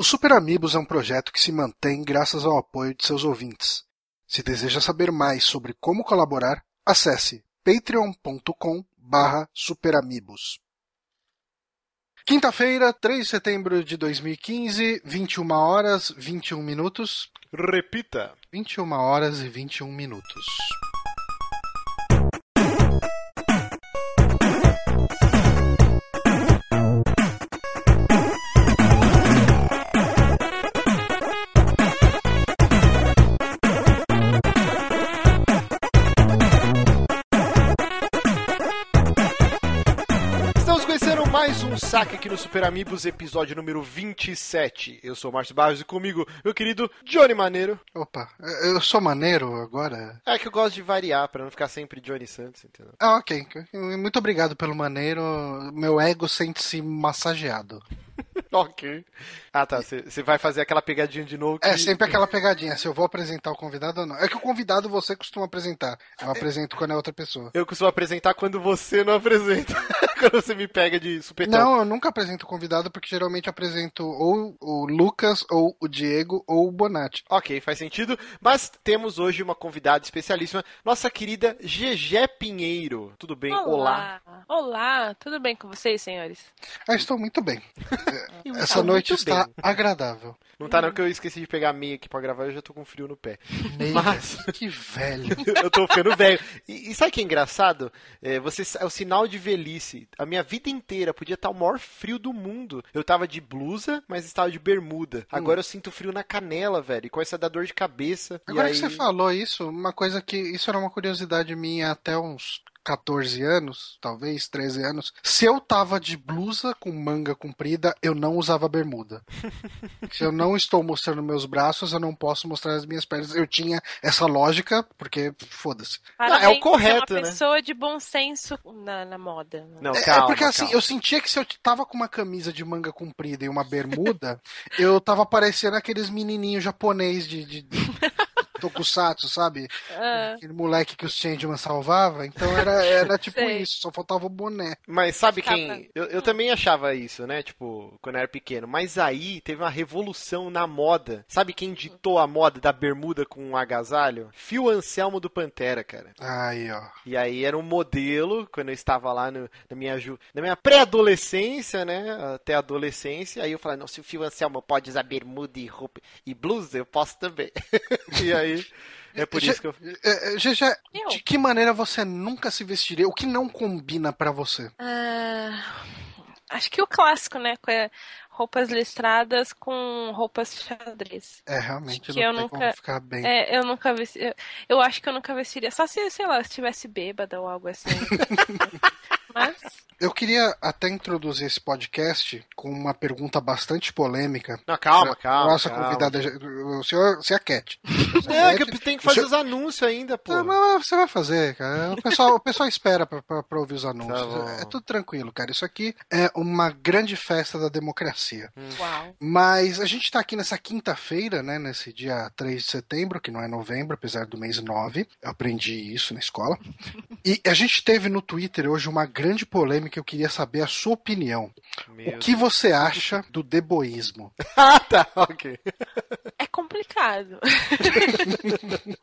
O Super Amigos é um projeto que se mantém graças ao apoio de seus ouvintes. Se deseja saber mais sobre como colaborar, acesse patreon.com barra superamigos. Quinta-feira, 3 de setembro de 2015, 21 horas 21 minutos. Repita. 21 horas e 21 minutos. Saque aqui no Super Amigos, episódio número 27. Eu sou o Márcio Barros e comigo, meu querido Johnny Maneiro. Opa, eu sou maneiro agora? É que eu gosto de variar, pra não ficar sempre Johnny Santos, entendeu? Ah, ok. Muito obrigado pelo maneiro. Meu ego sente-se massageado. ok. Ah, tá. Você vai fazer aquela pegadinha de novo. Que... É sempre aquela pegadinha, se eu vou apresentar o convidado ou não. É que o convidado você costuma apresentar. Eu apresento quando é outra pessoa. Eu costumo apresentar quando você não apresenta. quando você me pega de supetão. Não, eu nunca apresento o convidado porque geralmente apresento ou o Lucas, ou o Diego, ou o Bonatti. Ok, faz sentido. Mas temos hoje uma convidada especialíssima, nossa querida Gegé Pinheiro. Tudo bem? Olá. Olá, tudo bem com vocês, senhores? Ah, estou muito bem. Essa noite está bem. agradável. Não tá não que eu esqueci de pegar a meia aqui pra gravar, eu já tô com frio no pé. Meia, Mas- que velho. eu tô ficando velho. E, e sabe o que é engraçado? É, você, é o sinal de velhice. A minha vida inteira podia estar o maior frio do mundo. Eu tava de blusa, mas estava de bermuda. Agora eu sinto frio na canela, velho. E começa a dar dor de cabeça. E Agora aí... que você falou isso, uma coisa que. Isso era uma curiosidade minha até uns 14 anos, talvez 13 anos. Se eu tava de blusa com manga comprida, eu não usava bermuda. Se eu não estou mostrando meus braços, eu não posso mostrar as minhas pernas. Eu tinha essa lógica, porque foda-se. é o correto, é né? uma pessoa de bom senso na, na moda. né? Não, É, calma, é porque assim, calma. eu sentia que se eu tava com uma camisa de manga comprida e uma bermuda, eu tava parecendo aqueles menininhos japonês de, de, de tokusatsu, sabe? Ah, Aquele moleque que os Changeman salvava. Então era, era tipo Sei. isso, só faltava o boné. Mas sabe quem? Eu, eu também achava isso, né? Tipo, quando eu era pequeno. Mas aí teve uma revolução na moda. Sabe quem ditou a moda da bermuda com um agasalho? Fio Anselmo do Pantera, cara. Aí, ó. E aí era um modelo, quando eu estava lá no- na minha, ju- na minha pré-adolescência, né? Até a adolescência. Aí eu falei, não, se o Fio Anselmo pode usar bermuda e roupa e blusa, eu posso também. e aí, é por isso que eu... É, é, Gegé, Eu? de que maneira você nunca se vestiria? O que não combina pra você? ah, acho que o clássico, né? com, é, roupas listradas com roupas xadrez. É, realmente Acho não que eu tem nunca- como ficar bem. É, eu nunca vesti. Eu, eu acho que eu nunca vestiria. Só se, sei lá, estivesse bêbada ou algo assim. Mas. Eu queria até introduzir esse podcast com uma pergunta bastante polêmica. Não, calma, calma. Nossa calma. convidada, o senhor, você é a Cat. Você É, que tenho que fazer Deixa os anúncios ainda, pô. Mas você vai fazer, cara. O pessoal, o pessoal espera pra, pra, pra ouvir os anúncios. Tá é tudo tranquilo, cara. Isso aqui é uma grande festa da democracia. Uau. Mas a gente tá aqui nessa quinta-feira, né? Nesse dia 3 de setembro, que não é novembro, apesar do mês 9. Eu aprendi isso na escola. E a gente teve no Twitter hoje uma grande polêmica. Eu queria saber a sua opinião. Meu O que você acha do deboísmo? Ah, tá, ok. É complicado.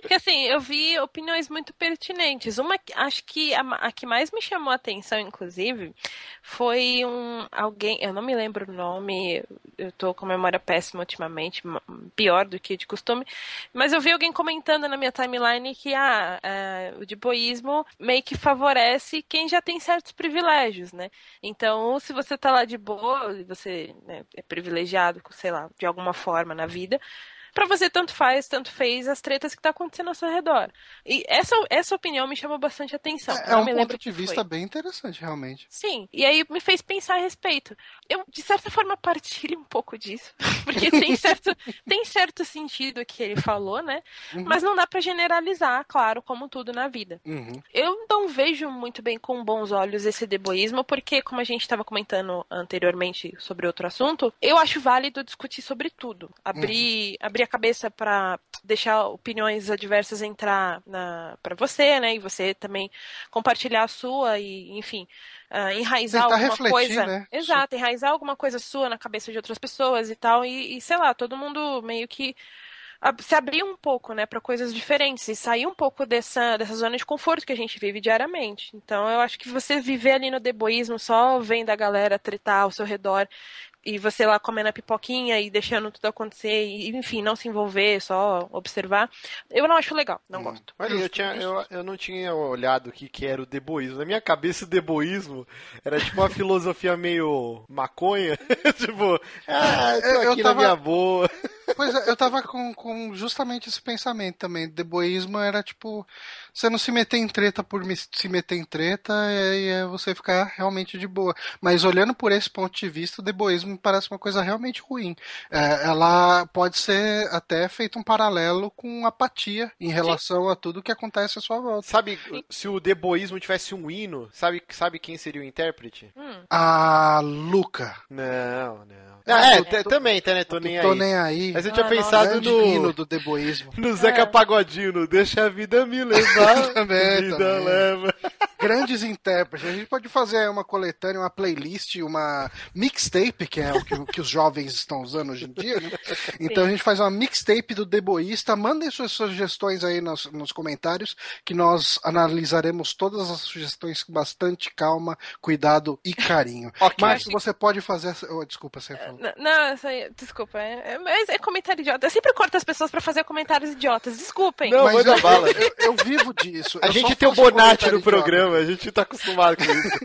Porque assim, eu vi opiniões muito pertinentes. Uma, que- acho que a, a que mais me chamou a atenção, inclusive, foi um alguém, eu não me lembro o nome, eu tô com a memória péssima ultimamente, ma- pior do que de costume, mas eu vi alguém comentando na minha timeline que ah, ah, o deboísmo meio que favorece quem já tem certos privilégios, né? Então, se você tá lá de boa, você né, é privilegiado, sei lá, de alguma forma na vida, Pra você tanto faz, tanto fez as tretas que tá acontecendo ao seu redor. E essa, essa opinião me chamou bastante atenção. É, é um ponto de vista foi. bem interessante, realmente. Sim, e aí me fez pensar a respeito. Eu, de certa forma, partilho um pouco disso. Porque tem certo, tem certo sentido o que ele falou, né? Uhum. Mas não dá pra generalizar, claro, como tudo na vida. Uhum. Eu não vejo muito bem com bons olhos esse deboísmo, porque, como a gente estava comentando anteriormente sobre outro assunto, eu acho válido discutir sobre tudo. Abrir, abrir a cabeça para deixar opiniões adversas entrar para você, né? E você também compartilhar a sua e, enfim, uh, enraizar Tentar alguma coisa. Né? Exato, enraizar alguma coisa sua na cabeça de outras pessoas e tal. E, e sei lá, todo mundo meio que se abrir um pouco, né, para coisas diferentes e sair um pouco dessa, dessa zona de conforto que a gente vive diariamente. Então, eu acho que você viver ali no deboísmo, só vendo a galera tretar ao seu redor e você lá comendo a pipoquinha e deixando tudo acontecer, e, enfim, não se envolver, só observar, eu não acho legal, não hum. gosto. Olha, eu, tinha, eu, eu não tinha olhado o que, que era o deboísmo. Na minha cabeça, o deboísmo era tipo uma filosofia meio maconha. tipo, ah, tô aqui eu tava... na minha boa. Pois é, eu tava com, com justamente esse pensamento também. Deboísmo era tipo, você não se meter em treta por se meter em treta e é você ficar realmente de boa. Mas olhando por esse ponto de vista, o deboísmo me parece uma coisa realmente ruim. É, ela pode ser até feito um paralelo com apatia em relação Sim. a tudo que acontece à sua volta. Sabe, se o deboísmo tivesse um hino, sabe, sabe quem seria o intérprete? Hum. A Luca. Não, não. Ah, é, tô, também, tá, né? Tô nem tô aí. nem aí. Mas eu tinha ah, pensado no. hino do deboísmo. No Zeca é. Pagodinho, no Deixa a vida me levar. também, vida também. leva. Grandes intérpretes. A gente pode fazer uma coletânea, uma playlist, uma mixtape, que é o que, que os jovens estão usando hoje em dia, né? Então Sim. a gente faz uma mixtape do deboísta. Mandem suas sugestões aí nos, nos comentários, que nós analisaremos todas as sugestões com bastante calma, cuidado e carinho. okay. Mas você pode fazer. Oh, desculpa, você falou. Não, não desculpa. É, é, é, comentário idiota. Eu sempre corto as pessoas para fazer comentários idiotas. Desculpem. Não, mas eu, bala. Eu, eu, eu, vivo disso. A gente tem o Bonatti no programa, a gente tá acostumado com isso.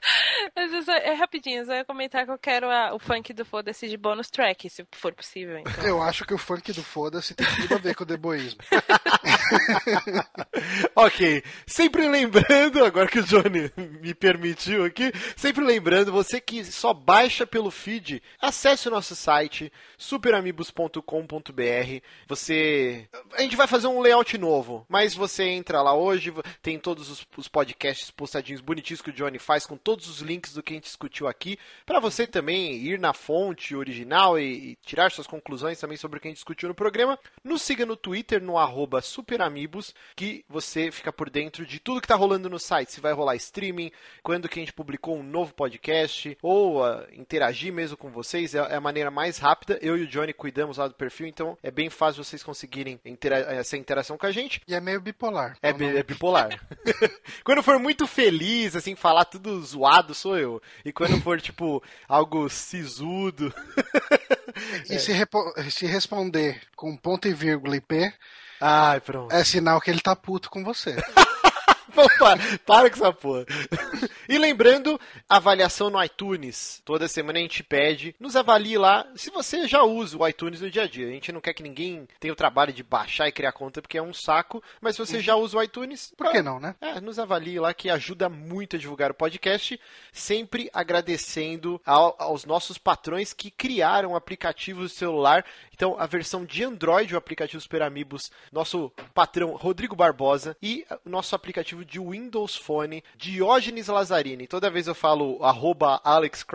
mas é rapidinho, eu ia comentar que eu quero a, o funk do Foda-se de bônus track, se for possível. Então. Eu acho que o funk do Foda-se tem tudo a ver com o deboísmo. ok. Sempre lembrando, agora que o Johnny me permitiu aqui, sempre lembrando, você que só baixa pelo feed, acesse o nosso site superamigos.com.br. Você. A gente vai fazer um layout novo, mas você entra lá hoje, tem todos os, os podcasts postadinhos bonitinhos que o Johnny faz, com todos os links do que a gente discutiu aqui, para você também ir na fonte original e, e, tirar suas conclusões também sobre o que a gente discutiu no programa. Nos siga no Twitter, no arroba superamigos, que você fica por dentro de tudo que está rolando no site. Se vai rolar streaming, quando que a gente publicou um novo podcast, ou uh, interagir mesmo com vocês, é, é a maneira mais rápida eu e o Johnny cuidamos lá do perfil, então é bem fácil vocês conseguirem intera essa interação com a gente. E é meio bipolar. É, é bipolar. quando for muito feliz, assim, falar tudo zoado, sou eu. E quando for, tipo, algo sisudo. e é. se, se responder com ponto e vírgula e P. Ai, pronto. É sinal que ele tá puto com você. para, para com essa porra. E lembrando, avaliação no iTunes. Toda semana a gente pede, nos avalie lá. Se você já usa o iTunes no dia a dia, a gente não quer que ninguém tenha o trabalho de baixar e criar conta porque é um saco, mas se você já usa o iTunes, por que não, né? É, nos avalie lá que ajuda muito a divulgar o podcast, sempre agradecendo ao, aos nossos patrões que criaram aplicativos de celular. Então, a versão de Android, o aplicativo Super Amigos, nosso patrão Rodrigo Barbosa e o nosso aplicativo de Windows Phone, Diógenes Lazzarini. Toda vez eu falo arroba Alex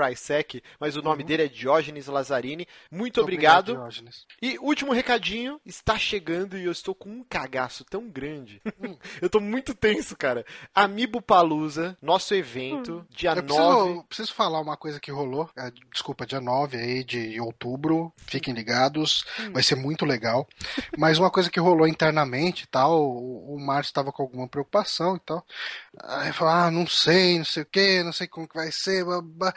mas o nome uhum. dele é Diógenes Lazzarini. Muito obrigado. obrigado. E último recadinho, está chegando e eu estou com um cagaço tão grande. Hum. eu estou muito tenso, cara. Amiibo Palusa, nosso evento, hum. dia eu 9. Preciso, preciso falar uma coisa que rolou. É, desculpa, dia 9 aí de outubro. Fiquem ligados. Hum. Vai ser muito legal. Mas uma coisa que rolou internamente tal, o, o Márcio estava com alguma preocupação tal. Aí falou, ah, não sei, não sei o que, não sei como que vai ser. Blá, blá.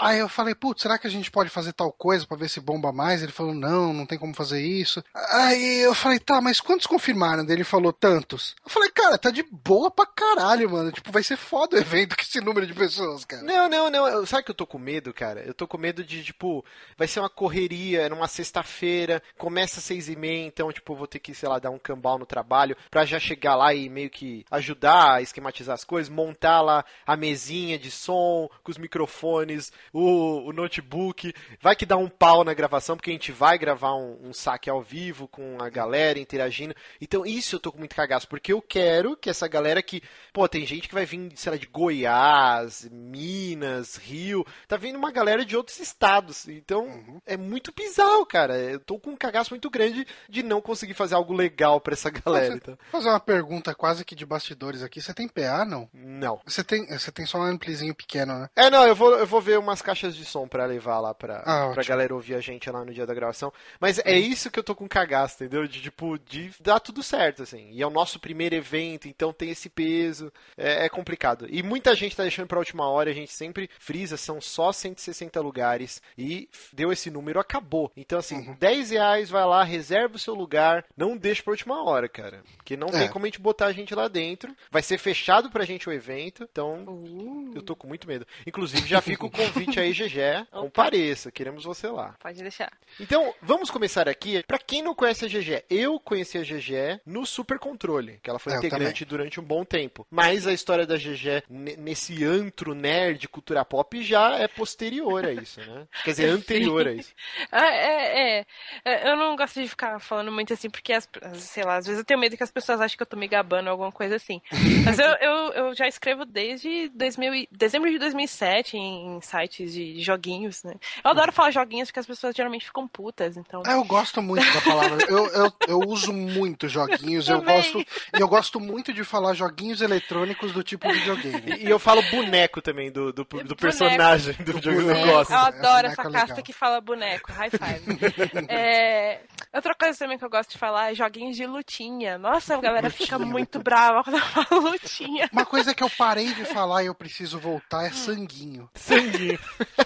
Aí eu falei, putz, será que a gente pode fazer tal coisa para ver se bomba mais? Ele falou, não, não tem como fazer isso. Aí eu falei, tá, mas quantos confirmaram? Ele falou, tantos. Eu falei, cara, tá de boa pra caralho, mano. Tipo, vai ser foda o evento com esse número de pessoas, cara. Não, não, não. Sabe que eu tô com medo, cara? Eu tô com medo de, tipo, vai ser uma correria numa sexta-feira, começa às seis e meia, então, tipo, vou ter que, sei lá, dar um cambal no trabalho pra já chegar lá e meio que ajudar a esquematizar as coisas, montar lá a mesinha de som com os microfones o, o notebook. Vai que dá um pau na gravação, porque a gente vai gravar um, um saque ao vivo com a galera interagindo. Então, isso eu tô com muito cagaço, porque eu quero que essa galera que. Pô, tem gente que vai vir, sei lá, de Goiás, Minas, Rio. Tá vindo uma galera de outros estados. Então, uhum. é muito bizarro, cara. Eu tô com um cagaço muito grande de não conseguir fazer algo legal para essa galera. Então. Fazer uma pergunta quase que de bastidores aqui. Você tem PA, não? Não. Você tem, você tem só um amplizinho pequeno, né? É, não, eu vou, eu vou ver umas caixas de som para levar lá pra, ah, pra galera ouvir a gente lá no dia da gravação. Mas é isso que eu tô com cagaço, entendeu? De, tipo, de dar tudo certo, assim. E é o nosso primeiro evento, então tem esse peso. É, é complicado. E muita gente tá deixando pra última hora, a gente sempre frisa, são só 160 lugares. E deu esse número, acabou. Então, assim, uhum. 10 reais, vai lá, reserva o seu lugar, não deixa pra última hora, cara. Porque não é. tem como a gente botar a gente lá dentro. Vai ser fechado pra gente o evento, então uh. eu tô com muito medo. Inclusive, já fica o convite aí, GG, compareça, queremos você lá. Pode deixar. Então, vamos começar aqui. Pra quem não conhece a GG, eu conheci a GG no Super Controle, que ela foi é, integrante durante um bom tempo. Mas a história da GG nesse antro nerd cultura pop já é posterior a isso, né? Quer dizer, anterior a isso. Ah, é, é, é. Eu não gosto de ficar falando muito assim, porque, as, sei lá, às vezes eu tenho medo que as pessoas achem que eu tô me gabando alguma coisa assim. Mas eu, eu, eu já escrevo desde 2000, dezembro de 2007 em sites de joguinhos, né? Eu adoro falar joguinhos porque as pessoas geralmente ficam putas, então... É, eu gosto muito da palavra. eu, eu, eu uso muito joguinhos, eu, eu gosto... E eu gosto muito de falar joguinhos eletrônicos do tipo videogame. E eu falo boneco também, do, do, do personagem do videogame, eu gosto. Eu adoro essa casta legal. que fala boneco, high five. é... Outra coisa também que eu gosto de falar é joguinhos de lutinha. Nossa, a galera lutinha, fica muito brava quando eu falo lutinha. Uma coisa que eu parei de falar e eu preciso voltar é sanguinho. Sanguinho.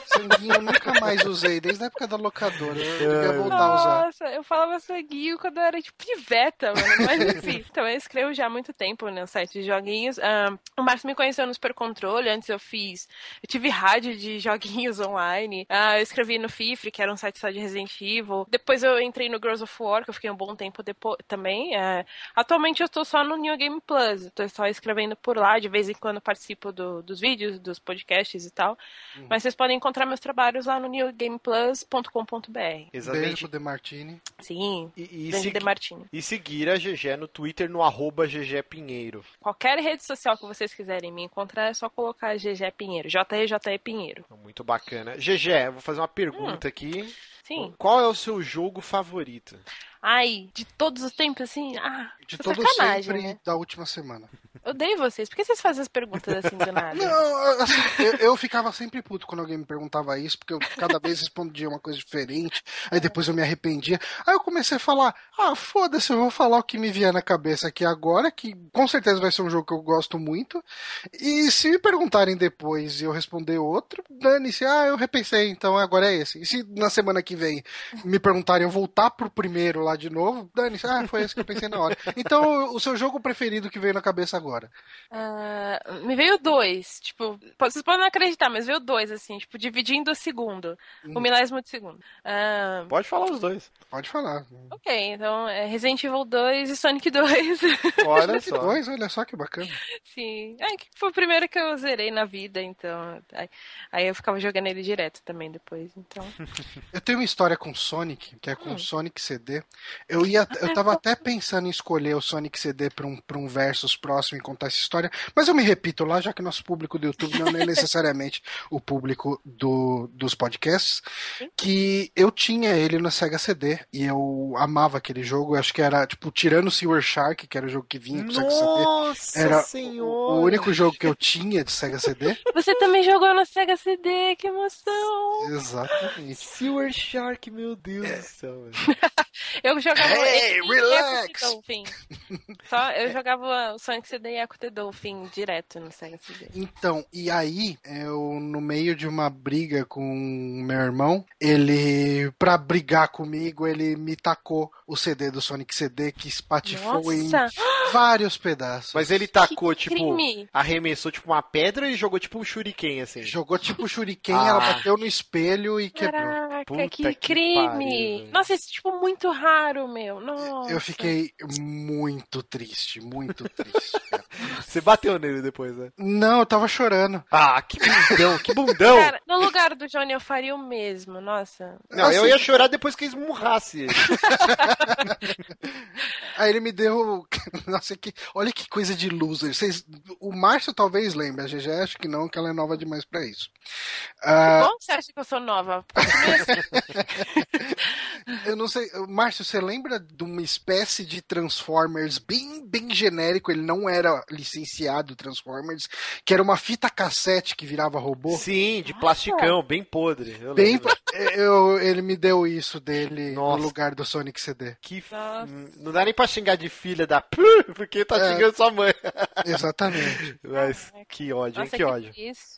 Sanguinho eu nunca mais usei, desde a época da locadora. Eu devia voltar Nossa, a usar. Nossa, eu falava sanguinho quando eu era tipo piveta, mano. Mas enfim, então eu escrevo já há muito tempo no site de joguinhos. Um, o Márcio me conheceu no Super Controle, antes eu fiz. Eu tive rádio de joguinhos online. Uh, eu escrevi no Fifre, que era um site só de Resident Evil. Depois eu entrei no Girls of War, que eu fiquei um bom tempo depois também. Uh, atualmente eu tô só no New Game Plus. Tô só escrevendo por lá, de vez em quando participo do, dos vídeos, dos podcasts e tal. Uhum. Mas vocês podem encontrar meus trabalhos lá no newgameplus.com.br. Exatamente. Beijo pro Demartini. Sim, e, e, se, Demartini. e seguir a GG no Twitter no arroba GG Pinheiro. Qualquer rede social que vocês quiserem me encontrar é só colocar GG Pinheiro. JEJE Pinheiro. Muito bacana. GG, vou fazer uma pergunta hum. aqui. Sim. Qual é o seu jogo favorito? Ai, de todos os tempos, assim, ah, de todo sempre né? da última semana. Odeio vocês. Por que vocês fazem as perguntas assim do nada? Não, assim, eu, eu, ficava sempre puto quando alguém me perguntava isso, porque eu cada vez respondia uma coisa diferente, aí depois eu me arrependia. Aí eu comecei a falar, ah, foda-se, eu vou falar o que me vier na cabeça aqui agora, que com certeza vai ser um jogo que eu gosto muito. E se me perguntarem depois e eu responder outro, dane-se, ah, eu repensei, então agora é esse. E se na semana que vem me perguntarem eu voltar pro primeiro lá de novo, dane-se, ah, foi esse que eu pensei na hora. Então, o seu jogo preferido que veio na cabeça agora? agora? Uh, me veio dois. Tipo, vocês podem não acreditar, mas veio dois, assim, tipo, dividindo o segundo. Hum. O milésimo de segundo. Uh, Pode falar os dois. Pode falar. Ok, então é Resident Evil 2 e Sonic 2. Olha só. 2, olha só que bacana. Sim. É, que foi o primeiro que eu zerei na vida, então. Aí, aí eu ficava jogando ele direto também depois, então. eu tenho uma história com Sonic, que é com hum. Sonic CD. Eu ia. Eu tava até pensando em escolher o Sonic CD pra um, pra um versus próximo contar essa história, mas eu me repito lá, já que nosso público do YouTube não é necessariamente o público do, dos podcasts, que eu tinha ele no Sega CD e eu amava aquele jogo. Eu acho que era, tipo, tirando o Silver Shark, que era o jogo que vinha com o Sega CD. Era senhora. o, o único jogo que eu tinha de Sega CD. Você também jogou no Sega CD, que emoção! Exatamente. Silver Shark, meu Deus é. do céu. eu jogava. Hey, relax! Só eu jogava o Sonic CD e Echo the Dolphin direto no Sega CD. Então, e aí, eu, no meio de uma briga com meu irmão, ele, pra brigar comigo, ele me tacou o CD do Sonic CD que espatifou Nossa. em vários pedaços. Mas ele tacou, que tipo, crime. arremessou tipo uma pedra e jogou tipo um shuriken, assim. Jogou tipo um shuriken, ah. ela bateu no espelho e quebrou. Caraca, Puta que, que crime! Pariu. Nossa, isso é tipo muito raro, meu. Nossa. Eu fiquei muito triste, muito triste. Você bateu nele depois, né? Não, eu tava chorando. Ah, que bundão, que bundão! Cara, no lugar do Johnny eu faria o mesmo, nossa. Não, eu assim- ia chorar depois que esmurrasse ele. Aí ele me deu. Nossa, que... olha que coisa de loser. Vocês... O Márcio talvez lembre, a GG acho que não, que ela é nova demais pra isso. Ah, Bom, você acha que eu sou nova? Eu não sei. Márcio, você lembra de uma espécie de Transformers bem, bem genérico? Ele não era licenciado Transformers, que era uma fita cassete que virava robô? Sim, de plasticão, bem podre. eu Bem, lembro. Eu, ele me deu isso dele Nossa. no lugar do Sonic CD. Que f- Nossa. Não dá nem pra xingar de filha da porque tá É. xingando sua mãe. Exatamente. Mas que ódio, hein? Nossa, Que ódio.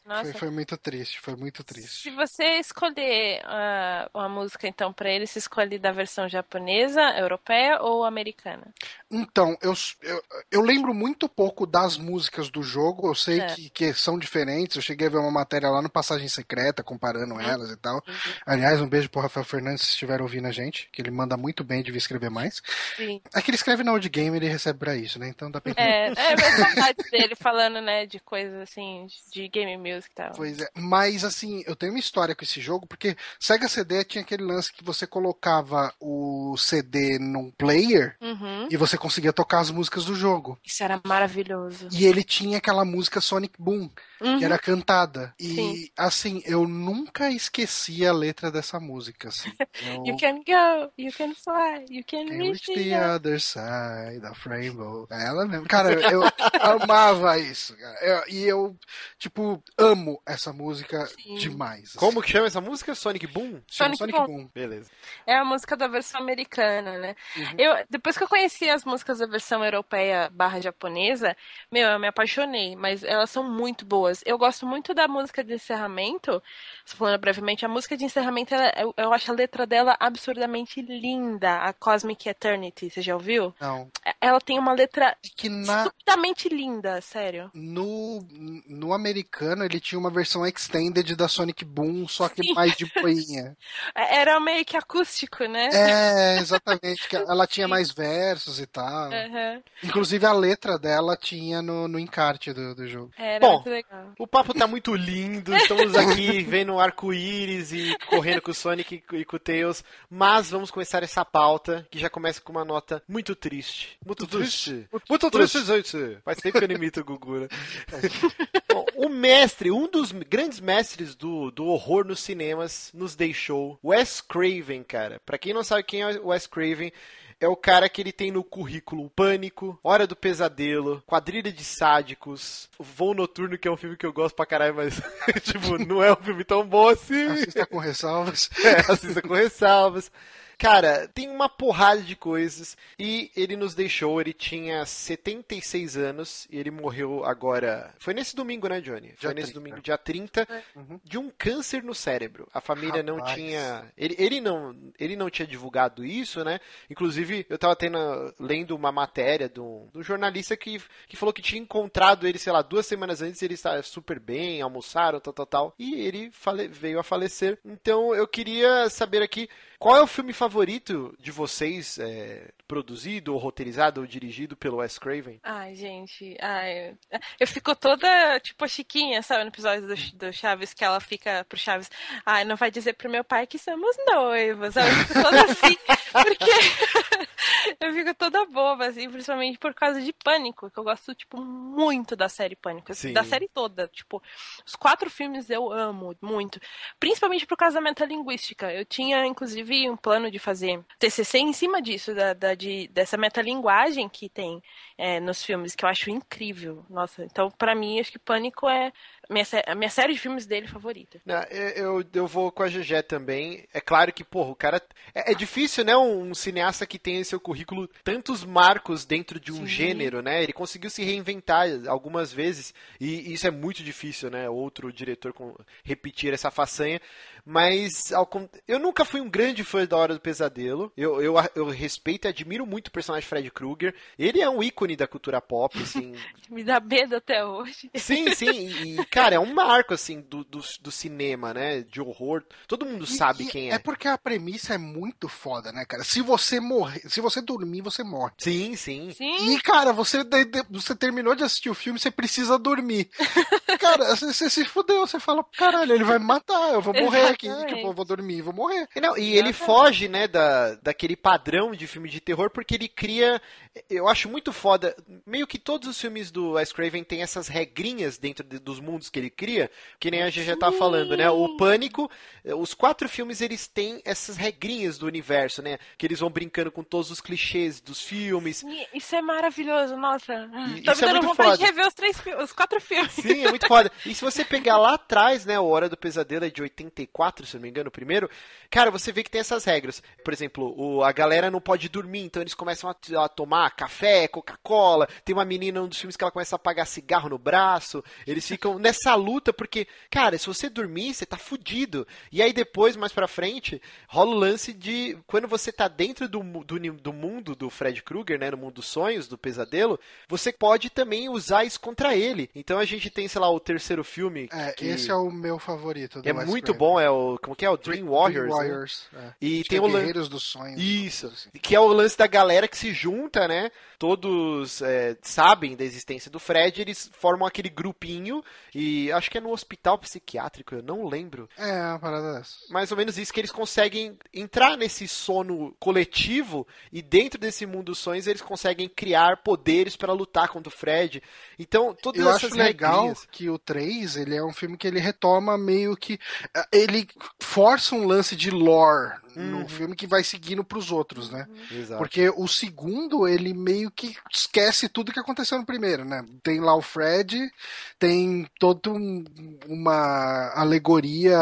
Nossa, Foi, foi muito triste, foi muito triste. Se você escolher ah, uma música, então, pra ele, se escolhe da versão japonesa, europeia ou americana? Então, eu, eu, eu lembro muito pouco das músicas do jogo, eu sei É. que, que são diferentes, eu cheguei a ver uma matéria lá no Passagem Secreta, comparando elas e tal. Aliás, um beijo pro Rafael Fernandes se estiver ouvindo a gente, que ele manda muito bem, devia escrever mais. Sim. É que ele escreve na Old Game, ele recebe pra isso, né? Então dá pra entender. É, é mas saudades dele falando, né, de coisas assim, de game music e tal. Pois é, mas assim, eu tenho uma história com esse jogo, porque Sega CD tinha aquele lance que você colocava o CD num player Uhum. e você conseguia tocar as músicas do jogo. Isso era maravilhoso. E ele tinha aquela música Sonic Boom, Uhum. que era cantada. E Sim. assim, eu nunca esqueci a letra dessa música. Assim. Eu You can go, you can fly, you can can reach the the other side of rainbow. É ela mesmo. Cara, eu amava isso. cara. Eu- e eu, tipo, amo essa música Sim. demais. assim. Como que chama essa música? Sonic Boom? Chama Sonic Sonic Boom. Boom. Beleza. É a música da versão americana, né? Uhum. Eu, depois que eu conheci as músicas da versão europeia barra japonesa, meu, eu me apaixonei, mas elas são muito boas. Eu gosto muito da música de encerramento, falando brevemente, a música de encerramento, ela- eu, eu acho a letra dela absurdamente linda, a Cosmic Eternity, você já ouviu? Não. Ela tem uma letra É que na, estupidamente linda, sério. no, no americano ele tinha uma versão extended da Sonic Boom, só que Sim. mais de boinha. É- Era meio que acústico, né? É, exatamente. Ela tinha mais versos e tal. Aham. Inclusive a letra dela tinha no, no encarte do, do jogo. Era Bom, muito legal. O papo tá muito lindo, estamos aqui vendo arco-íris e correndo com o Sonic e com o Tails, mas vamos começar essa pauta que já começa com uma nota muito triste. Muito triste. Muito triste, gente. Faz tempo que eu imito o Gugu, né? Bom, o mestre, um dos grandes mestres do, do horror nos cinemas, nos deixou. Wes Craven, cara. Pra quem não sabe quem é o Wes Craven, é o cara que ele tem no currículo Pânico, Hora do Pesadelo, Quadrilha de Sádicos, Voo Noturno, que é um filme que eu gosto pra caralho, mas, tipo, não é um filme tão bom assim. Assista com ressalvas. É, assista com ressalvas. Cara, tem uma porrada de coisas e ele nos deixou, ele tinha 76 anos e ele morreu agora. Foi nesse domingo, né, Johnny? Foi Dia nesse 30. domingo, dia 30, Uhum. de um câncer no cérebro. A família não Rapaz. tinha. Ele, ele, não, ele não tinha divulgado isso, né? Inclusive, eu tava tendo, lendo uma matéria de um, de um jornalista que, que falou que tinha encontrado ele, sei lá, duas semanas antes, ele estava super bem, almoçaram, tal, tal, tal. E ele fale- veio a falecer. Então eu queria saber aqui. Qual é o filme favorito de vocês, é, produzido, ou roteirizado, ou dirigido pelo Wes Craven? Ai, gente, ai, eu fico toda, tipo, a Chiquinha, sabe, no episódio do, do Chaves, que ela fica pro Chaves, ai, não vai dizer pro meu pai que somos noivos, eu fico toda assim, porque eu fico toda boba, assim, principalmente por causa de Pânico, que eu gosto, tipo, muito da série Pânico, assim, Sim. da série toda, tipo, os quatro filmes eu amo muito, principalmente por causa da metalinguística, eu tinha, inclusive, um plano de fazer TCC em cima disso, da, da- de, dessa metalinguagem que tem é, nos filmes, que eu acho incrível. Nossa, então pra mim, acho que Pânico é minha, a minha série de filmes dele favorita. Não, eu, eu- vou com a GG também. É claro que, porra, o cara. É, é difícil, né? Um, um cineasta que tem em seu currículo tantos marcos dentro de um Sim. gênero, né? Ele conseguiu se reinventar algumas vezes. E isso é muito difícil, né? Outro diretor com- repetir essa façanha. Mas ao eu nunca fui um grande fã da Hora do Pesadelo. Eu, eu, eu respeito e admiro muito o personagem Fred Krueger. Ele é um ícone da cultura pop, assim. Me dá medo até hoje. sim, sim. E, cara, é um marco, assim, do, do, do cinema, né? De horror. Todo mundo sabe E- e quem É é. porque a premissa é muito foda, né, cara? Se você morrer, se você dormir, você morre. Sim, sim. Sim. E, cara, você, de- de- você terminou de assistir o filme, você precisa dormir. cara, você, você se fudeu, você fala, caralho, ele vai me matar, eu vou morrer aqui. Exatamente. Tipo, eu vou dormir, vou morrer. E, não, e ele foge, né, da, daquele padrão de filme de terror, porque ele cria. Eu acho muito foda. Meio que todos os filmes do Wes Craven têm essas regrinhas dentro de- dos mundos que ele cria, que nem a gente já tá falando, né? O Pânico, os quatro filmes eles têm essas regrinhas do universo, né? Que eles vão brincando com todos os clichês dos filmes. Sim, Isso é maravilhoso, nossa. E Tô isso é me dando muito vontade foda. de rever os, três, os quatro filmes. Sim, é muito foda. E se você pegar lá atrás, né, o Hora do Pesadelo é de 84, se eu não me engano, o primeiro, cara, você vê que tem essas regras. Por exemplo, o, a galera não pode dormir, então eles começam a, a tomar café, Coca-Cola. Tem uma menina num dos filmes que ela começa a apagar cigarro no braço. Eles ficam nessa luta, porque, cara, se você dormir, você tá fudido. E aí depois, mais pra frente, rola o lance de quando você tá dentro do, do, do mundo do Fred Krueger, né, no mundo dos sonhos, do pesadelo, você pode também usar isso contra ele. Então a gente tem, sei lá, o terceiro filme. É, que esse é o meu favorito. do é Wes muito Craven. bom, é o. Como que é? O Dream Warriors. Dream né? Warriors. é. E Acho tem o é lan- Guerreiros dos Sonhos. Isso. assim. Que é o lance da galera que se junta, né? Todos é, sabem da existência do Fred, eles formam aquele grupinho e acho que é no hospital psiquiátrico, eu não lembro. É, uma parada dessa. Mais ou menos isso que eles conseguem entrar nesse sono coletivo e dentro desse mundo dos sonhos eles conseguem criar poderes para lutar contra o Fred. Então, todas Eu essas acho legal regrinhas- que o 3, ele é um filme que ele retoma meio que. eh, Ele força um lance de lore Uhum. no filme que vai seguindo pros outros, né? Exato. Porque o segundo, ele meio que esquece tudo que aconteceu no primeiro, né? Tem lá o Fred, tem toda um- uma alegoria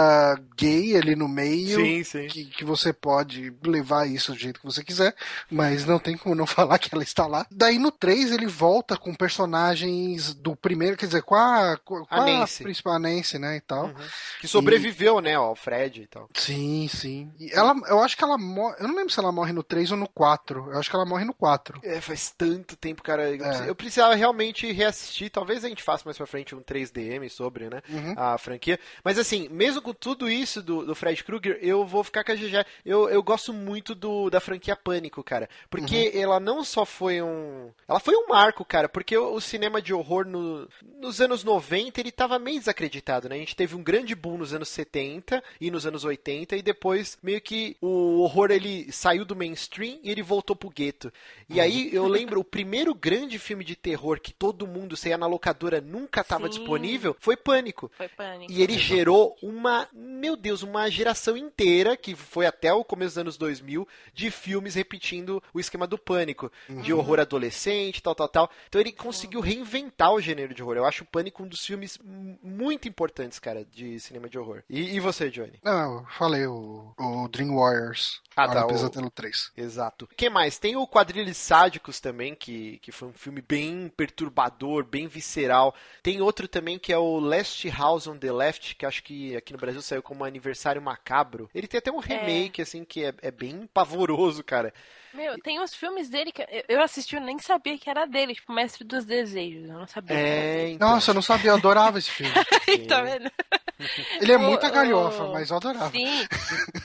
gay ali no meio. Sim, sim. Que, que você pode levar isso do jeito que você quiser, mas não tem como não falar que ela está lá. Daí no 3 ele volta com personagens do primeiro, quer dizer, com a, com A a Nancy. principal a Nancy, né, e tal. Uhum. Que sobreviveu, né, ao Fred e tal. Sim, sim. E ela, eu acho que ela morre. Eu não lembro se ela morre no 3 ou no 4. Eu acho que ela morre no 4. É, faz tanto tempo, cara. Eu, É. precis- eu precisava realmente reassistir. Talvez a gente faça mais pra frente um 3DM sobre, né? Uhum. A franquia. Mas assim, mesmo com tudo isso do, do Fred Krueger, eu vou ficar com a GG. Eu, eu gosto muito do, da franquia Pânico, cara. Porque Uhum. ela não só foi um. Ela foi um marco, cara. Porque o, o cinema de horror no- nos anos 90 ele tava meio desacreditado, né? A gente teve um grande boom nos anos 70 e nos anos 80. E depois, meio que o horror ele saiu do mainstream e ele voltou pro gueto. E aí eu lembro o primeiro grande filme de terror que todo mundo, ia na locadora, nunca estava disponível, foi Pânico. Foi pânico. E ele gerou uma, meu Deus, uma geração inteira, que foi até o começo dos anos 2000, de filmes repetindo o esquema do Pânico, de horror adolescente, tal, tal, tal. Então ele conseguiu reinventar o gênero de horror. Eu acho o Pânico um dos filmes muito importantes, cara, de cinema de horror. E, e você, Johnny? Não, eu falei o, o Dream Warriors. Ah, tá, o- Pesadelo 3. Exato. O que mais? Tem o Quadrilhos Sádicos também, que, que foi um filme bem perturbador, bem visceral. Tem outro também que é o Last House on the Left, que acho que aqui no Brasil saiu como Aniversário Macabro. Ele tem até um remake, assim, que é, é bem pavoroso, cara. Meu, tem uns filmes dele que eu- assisti, eu nem sabia que era dele, tipo Mestre dos Desejos, eu não sabia. É, então. Nossa, eu não sabia, eu adorava esse filme. tá vendo? Ele é O- muita galhofa, o- mas eu adorava. Sim.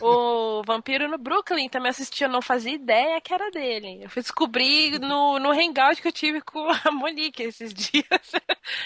O Vampiro no Brooklyn também assisti, eu não fazia ideia que era dele. Eu fui descobrir no, no hangout que eu tive com a Monique esses dias.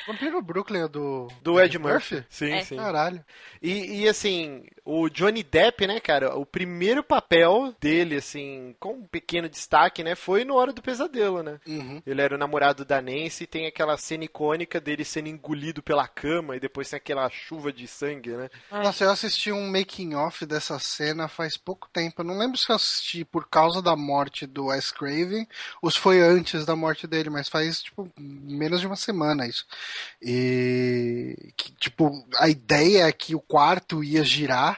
Vampiro Brooklyn é do. Do Ed Murphy? Sim, É. sim. Caralho. E, e, assim, o Johnny Depp, né, cara, o primeiro papel dele, assim, com um pequeno destaque, né, foi no Hora do Pesadelo, né? Uhum. Ele era o namorado da Nancy e tem aquela cena icônica dele sendo engolido pela cama e depois tem aquela chuva de sangue, né? Nossa, eu assisti um making off dessa cena faz pouco tempo. Eu não lembro se eu assisti por causa da morte do Wes Craven ou se foi antes da morte dele, mas faz tipo menos de uma semana isso. E que, tipo, a ideia é que o quarto ia girar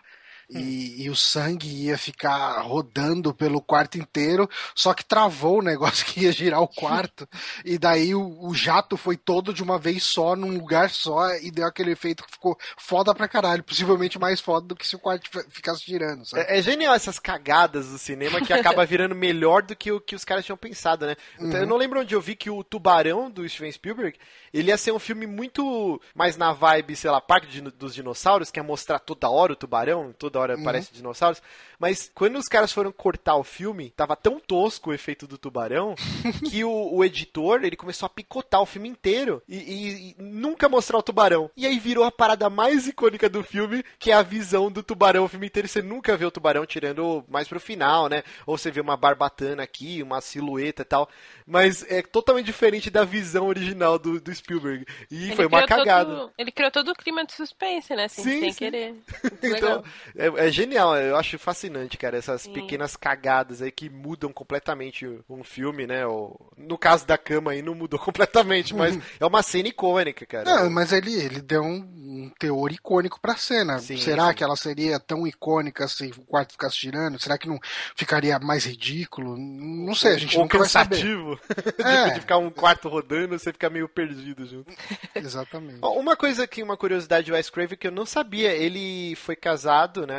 e, e, o sangue ia ficar rodando pelo quarto inteiro, só que travou o negócio que ia girar o quarto, e daí o, o, jato foi todo de uma vez só, num lugar só, e deu aquele efeito que ficou foda pra caralho, possivelmente mais foda do que se o quarto ficasse girando. É, é, genial essas cagadas do cinema que acaba virando melhor do que o que os caras tinham pensado, né? Uhum. Eu não lembro onde eu vi que o Tubarão do Steven Spielberg, ele ia ser um filme muito mais na vibe, sei lá, Parque dos Dinossauros, que é mostrar toda hora o tubarão, toda uhum. aparece dinossauros. Mas quando os caras foram cortar o filme, tava tão tosco o efeito do tubarão que o, o editor ele começou a picotar o filme inteiro e, e, e, nunca mostrar o tubarão. E aí virou a parada mais icônica do filme, que é a visão do tubarão o filme inteiro. Você nunca vê o tubarão tirando mais pro final, né? Ou você vê uma barbatana aqui, uma silhueta e tal. Mas é totalmente diferente da visão original do, do Spielberg. E ele foi uma cagada. Todo, ele criou todo o clima de suspense, né? Assim, sim, sem sim. querer. então, é, é, genial. Eu acho fascinante, cara, essas sim. pequenas cagadas aí que mudam completamente um filme, né? Ou, no caso da cama aí não mudou completamente, mas é uma cena icônica, cara. Não, mas ele, ele deu um, um teor icônico pra cena. Sim, Será que ela seria tão icônica se o quarto ficasse girando? Será que não ficaria mais ridículo? Não sei, a gente ou nunca cansativo. vai saber. É. de ficar um quarto rodando, você fica meio perdido junto. Exatamente. Uma coisa que, uma curiosidade do Wes Craven que eu não sabia, ele foi casado, né,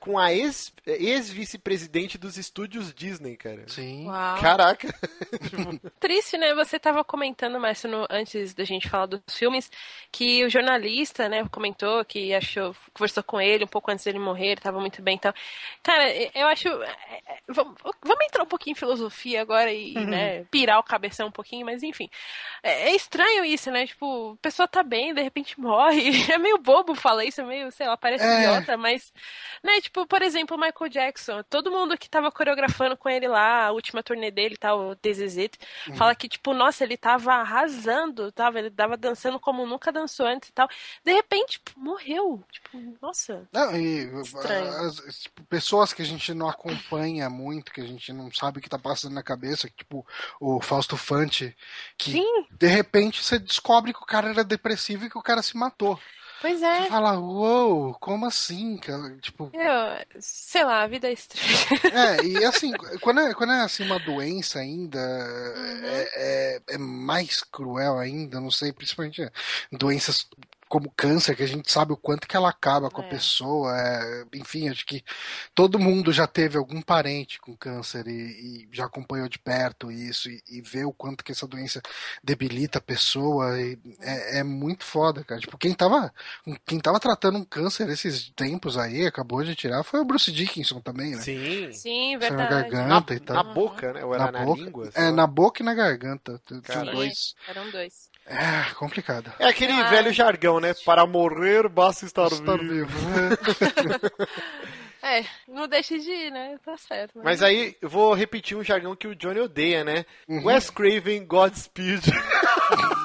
com a ex-vice-presidente ex dos estúdios Disney, cara. Sim. Uau. Caraca. Triste, né? Você tava comentando, mais antes da gente falar dos filmes, que o jornalista, né, comentou que achou, conversou com ele um pouco antes dele morrer, ele tava muito bem então. Cara, eu acho. É, é, vamos, vamos entrar um pouquinho em filosofia agora e, uhum. né, pirar o cabeção um pouquinho, mas enfim. É, é estranho isso, né? Tipo, a pessoa tá bem, de repente morre. É meio bobo falar isso, é meio, sei lá, parece é. idiota, mas. Né, tipo, por exemplo, o Michael Jackson. Todo mundo que tava coreografando com ele lá, a última turnê dele e tal, o This uhum. fala que, tipo, nossa, ele tava arrasando, tava, ele tava dançando como nunca dançou antes e tal. De repente, tipo, morreu. Tipo, nossa. Não, e as, tipo, pessoas que a gente não acompanha muito, que a gente não sabe o que tá passando na cabeça, tipo o Fausto Fante, que Sim. de repente você descobre que o cara era depressivo e que o cara se matou. Pois é. Você fala, uou, como assim, cara? Tipo. Eu, sei lá, a vida é estranha. É, e assim, quando é, quando é assim uma doença ainda, uhum. é, é, é, mais cruel ainda, não sei, principalmente doenças como câncer, que a gente sabe o quanto que ela acaba com é. a pessoa. É, enfim, acho que todo mundo já teve algum parente com câncer e, e já acompanhou de perto isso e, e, vê o quanto que essa doença debilita a pessoa. é, é, muito foda, cara. Tipo, quem tava, quem tava tratando um câncer esses tempos aí, acabou de tirar, foi o Bruce Dickinson também, né? Sim. Sim, verdade. Na garganta na, e tal. Na boca, né? Ou era na, na boca, língua? É, na boca e na garganta. Tinha dois. Eram dois. É, complicado. É aquele ah, velho jargão, né? Para morrer, basta estar, estar vivo. vivo. Né? É, não deixe de ir, né? Tá certo. Mas, mas aí, eu vou repetir um jargão que o Johnny odeia, né? Uhum. Wes Craven, Godspeed.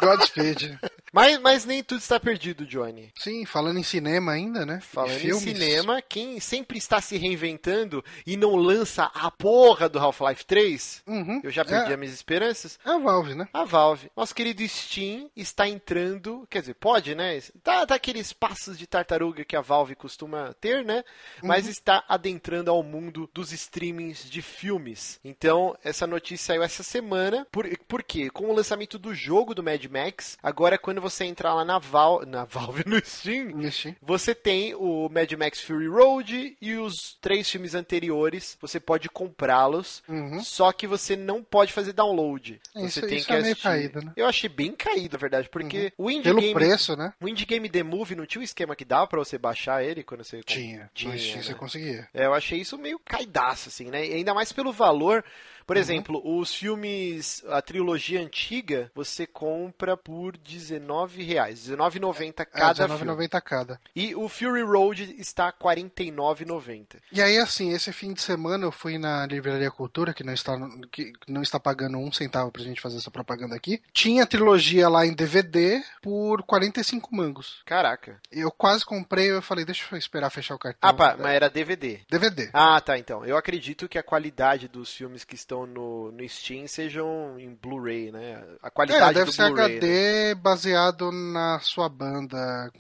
Godspeed. Mas, mas nem tudo está perdido, Johnny. Sim, falando em cinema ainda, né? Falando em cinema, quem sempre está se reinventando e não lança a porra do Half-Life 3, uhum. eu já perdi é. as minhas esperanças. É a Valve, né? A Valve. Nosso querido Steam está entrando, quer dizer, pode, né? Tá, tá aqueles passos de tartaruga que a Valve costuma ter, né? Mas uhum. está adentrando ao mundo dos streamings de filmes. Então, essa notícia saiu essa semana. Por, por quê? Com o lançamento do jogo do Mad Max, agora quando você entrar lá na, Val, na Valve, no Steam, Steam, você tem o Mad Max Fury Road e os três filmes anteriores. Você pode comprá-los, uhum. só que você não pode fazer download. Você isso, tem isso que é assistir. meio caído, né? Eu achei bem caído, na verdade, porque uhum. o Indie Pelo Game... preço, né? O Indie Game The Movie não tinha um esquema que dava pra você baixar ele quando você... Tinha, tinha, tinha né? você conseguia. É, eu achei isso meio caidaço, assim, né? E ainda mais pelo valor por uhum. exemplo, os filmes, a trilogia antiga, você compra por R$19,00. R$19,90 cada é, R$19,90 cada. E o Fury Road está R$49,90. E aí, assim, esse fim de semana eu fui na Livraria Cultura, que não está, que não está pagando um centavo pra gente fazer essa propaganda aqui. Tinha a trilogia lá em DVD por 45 mangos. Caraca. Eu quase comprei, eu falei, deixa eu esperar fechar o cartão. Ah, pá, mas era DVD. DVD. Ah, tá, então. Eu acredito que a qualidade dos filmes que estão no, no Steam sejam em Blu-ray, né? A qualidade é, deve ser HD né? baseado na sua banda.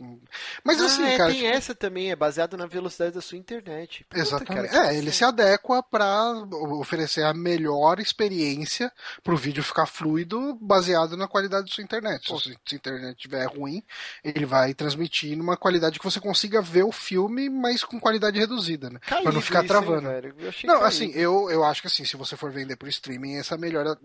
Mas Ah, assim, é, cara. tem tipo, essa também, é baseado na velocidade da sua internet. Puta, Exatamente. cara, é, ele se adequa para oferecer a melhor experiência para o vídeo ficar fluido, baseado na qualidade da sua internet. Se, se a internet estiver ruim, ele vai transmitir numa qualidade que você consiga ver o filme, mas com qualidade reduzida, né? Para não ficar hein, travando. achei Não, caído. assim, eu, eu acho que assim, se você for vender por streaming, essa é a melhor,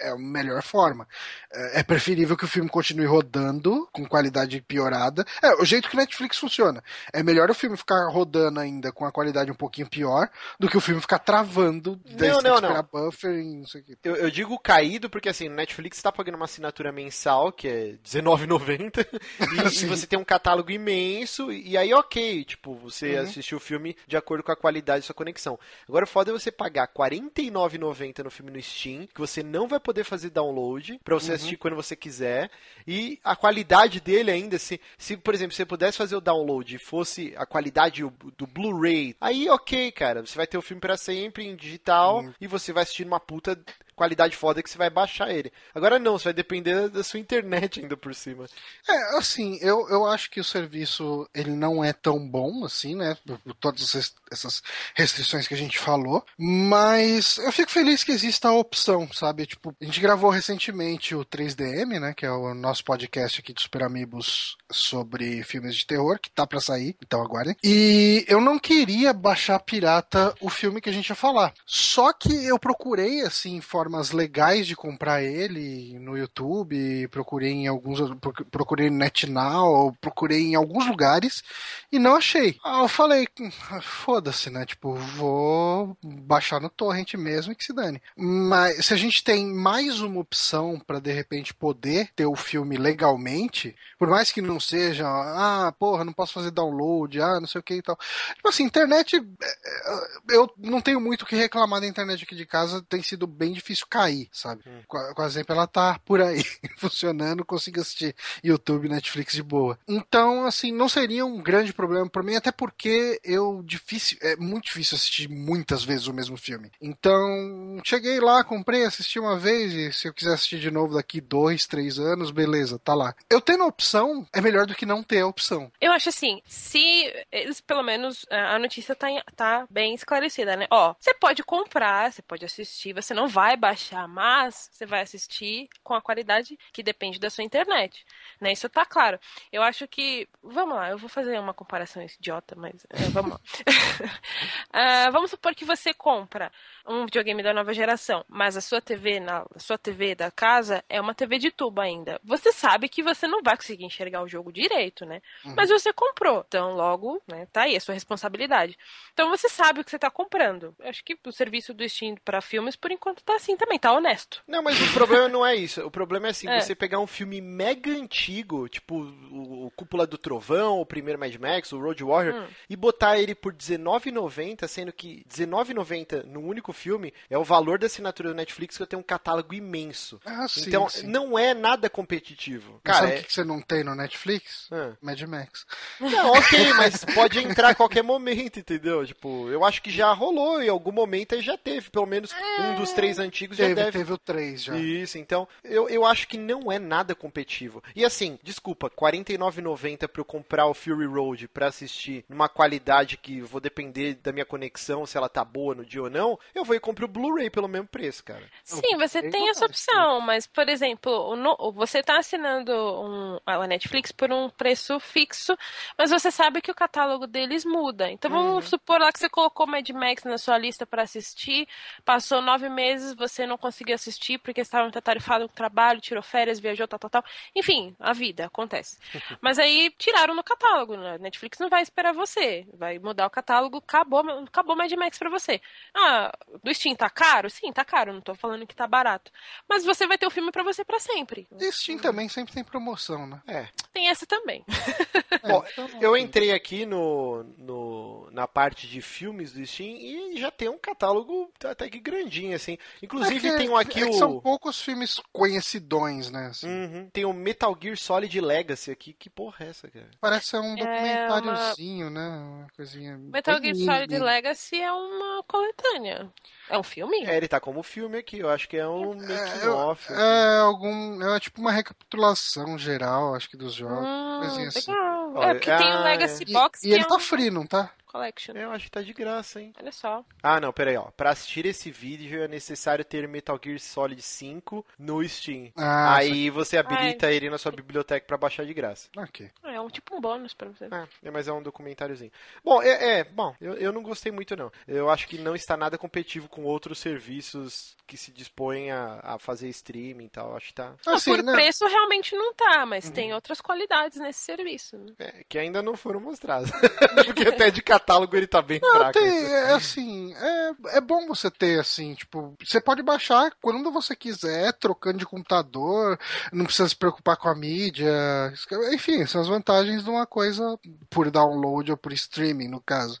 é a melhor forma. É é preferível que o filme continue rodando com qualidade piorada. É, o jeito que o Netflix funciona. É melhor o filme ficar rodando ainda com a qualidade um pouquinho pior do que o filme ficar travando, Não, não, esperar buffer e não sei o que. Eu, eu digo caído porque assim, o Netflix tá pagando uma assinatura mensal, que é R$19,90, e, e você tem um catálogo imenso, e aí ok, tipo, você Uhum. assistiu o filme de acordo com a qualidade da sua conexão. Agora o foda é você pagar R$49,90 no filme no Steam, que você não vai poder fazer download, Uhum. você assistir quando você quiser, e a qualidade dele ainda, se, se por exemplo, você pudesse fazer o download e fosse a qualidade do Blu-ray, aí ok, cara, você vai ter o filme pra sempre em digital, Uhum. e você vai assistir numa puta qualidade foda que você vai baixar ele. Agora não, você vai depender da sua internet ainda por cima. É, assim, eu, eu acho que o serviço ele não é tão bom assim, né? Por, por todas essas- restrições que a gente falou. Mas eu fico feliz que exista a opção, sabe? Tipo, a gente gravou recentemente o 3DM, né? Que é o nosso podcast aqui do Super Amigos sobre filmes de terror, que tá pra sair, então aguardem. E eu não queria baixar pirata o filme que a gente ia falar. Só que eu procurei, assim, formas legais de comprar ele no YouTube, procurei em alguns, proc- procurei no NetNow, procurei em alguns lugares e não achei. Ah, eu falei, "Hum, foda-se, né? Tipo, vou baixar no torrent mesmo e que se dane. Mas se a gente tem mais uma opção pra de repente poder ter o filme legalmente, por mais que não seja, ah, porra, não posso fazer download, ah, não sei o que e tal. Tipo assim, internet, é, eu não tenho muito o que reclamar da internet aqui de casa, tem sido bem difícil cair, sabe? Com, com a exemplo, ela tá por aí, funcionando, consigo assistir YouTube, Netflix de boa. Então, assim, não seria um grande problema pra mim, até porque eu difícil, é muito difícil assistir muitas vezes o mesmo filme. Então, cheguei lá, comprei, assisti uma vez, e se eu quiser assistir de novo daqui dois, três anos, beleza, tá lá. Eu tendo a opção, é melhor do que não ter a opção. Eu acho assim, se eles, pelo menos, a notícia tá, tá bem esclarecida, né? Ó, você pode comprar, você pode assistir, você não vai baixar, mas você vai assistir com a qualidade que depende da sua internet, né? Isso tá claro. Eu acho que, vamos lá, eu vou fazer uma comparação idiota, mas é, vamos lá. Ah, vamos supor que você compra um videogame da nova geração, mas a sua TV na a sua TV da casa é uma TV de tubo ainda. Você sabe que você não vai conseguir enxergar o jogo direito, né? Mas você comprou. Então, logo, né, tá aí a sua responsabilidade. Então você sabe o que você tá comprando. Eu acho que o serviço do Steam para filmes, por enquanto, tá assim também, tá honesto. Não, mas o problema não é isso. O problema é assim, É. você pegar um filme mega antigo, tipo o, o Cúpula do Trovão, o primeiro Mad Max, o Road Warrior, Hum. e botar ele por R$19,90, sendo que R$19,90 no único filme é o valor da assinatura do Netflix que eu tenho um catálogo imenso. Ah, sim, então, sim. não é nada competitivo. Mas Cara, sabe é... o que que você não tem no Netflix? Ah. Mad Max. Não, ok, mas pode entrar a qualquer momento, entendeu? Tipo, eu acho que já rolou em algum momento aí já teve. Pelo menos um dos três antigos já Teve, deve. teve o 3 já. Isso, então, eu, eu acho que não é nada competitivo. E assim, desculpa, R$ 49,90 pra eu comprar o Fury Road pra assistir numa qualidade que vou depender da minha conexão, se ela tá boa no dia ou não, eu vou e compro o Blu-ray pelo mesmo preço, cara. Sim, você tem essa opção, mas, por exemplo, no- você tá assinando um, a Netflix por um preço fixo, mas você sabe que o catálogo deles muda. Então vamos supor lá que você colocou Mad Max na sua lista para assistir, passou nove meses, você não conseguiu assistir porque estava muito atarefado com o trabalho, tirou férias, viajou, tal, tal, tal. Enfim, a vida acontece. Mas aí tiraram no catálogo, né? A Netflix não vai esperar você, vai mudar o catálogo, acabou, acabou Mad Max pra você. Ah, do Steam tá caro? Sim, tá caro, não tô falando que tá barato. Mas você vai ter o filme pra você pra sempre. E Steam também sempre tem promoção, né? É. Tem essa também. Bom, então, eu entrei aqui no, no, na parte de filmes do Steam e já tem um catálogo até que grandinho, assim. Inclusive, É que- tem um aqui é que o. São poucos filmes conhecidões, né? assim. Uhum. Tem o Metal Gear Solid Legacy aqui. Que porra é essa, cara? Parece ser um É documentáriozinho, né? Uma coisinha. Metal Gear Solid. Legacy é uma coletânea. É um filme? É, ele tá como filme aqui. Eu acho que é um making eu- off. aqui. É algum. É tipo uma recapitulação geral, acho que, dos jogos. Hum, coisinha assim. legal. Olha, é porque tem o ah, Legacy E, Box e que ele é tá um free, não tá? Collection. Eu acho que tá de graça, hein? Olha só. Ah, não, peraí, ó. Pra assistir esse vídeo é necessário ter Metal Gear Solid 5 no Steam. Ah, Aí você habilita ele na sua biblioteca pra baixar de graça. Ok. É um tipo um bônus pra você. Ah, é, mas é um documentáriozinho. Bom, é, é, bom, eu, eu não gostei muito não. Eu acho que não está nada competitivo com outros serviços que se dispõem a, a fazer streaming e tal. Acho que tá. Não, Assim, por né, preço realmente não tá, mas Uhum. tem outras qualidades nesse serviço. né? é, que ainda não foram mostrados. Porque até de catálogo ele tá bem Não, fraco. tem, é assim, é, é bom você ter assim, tipo, você pode baixar quando você quiser, trocando de computador, não precisa se preocupar com a mídia, enfim, são as vantagens de uma coisa por download ou por streaming, no caso.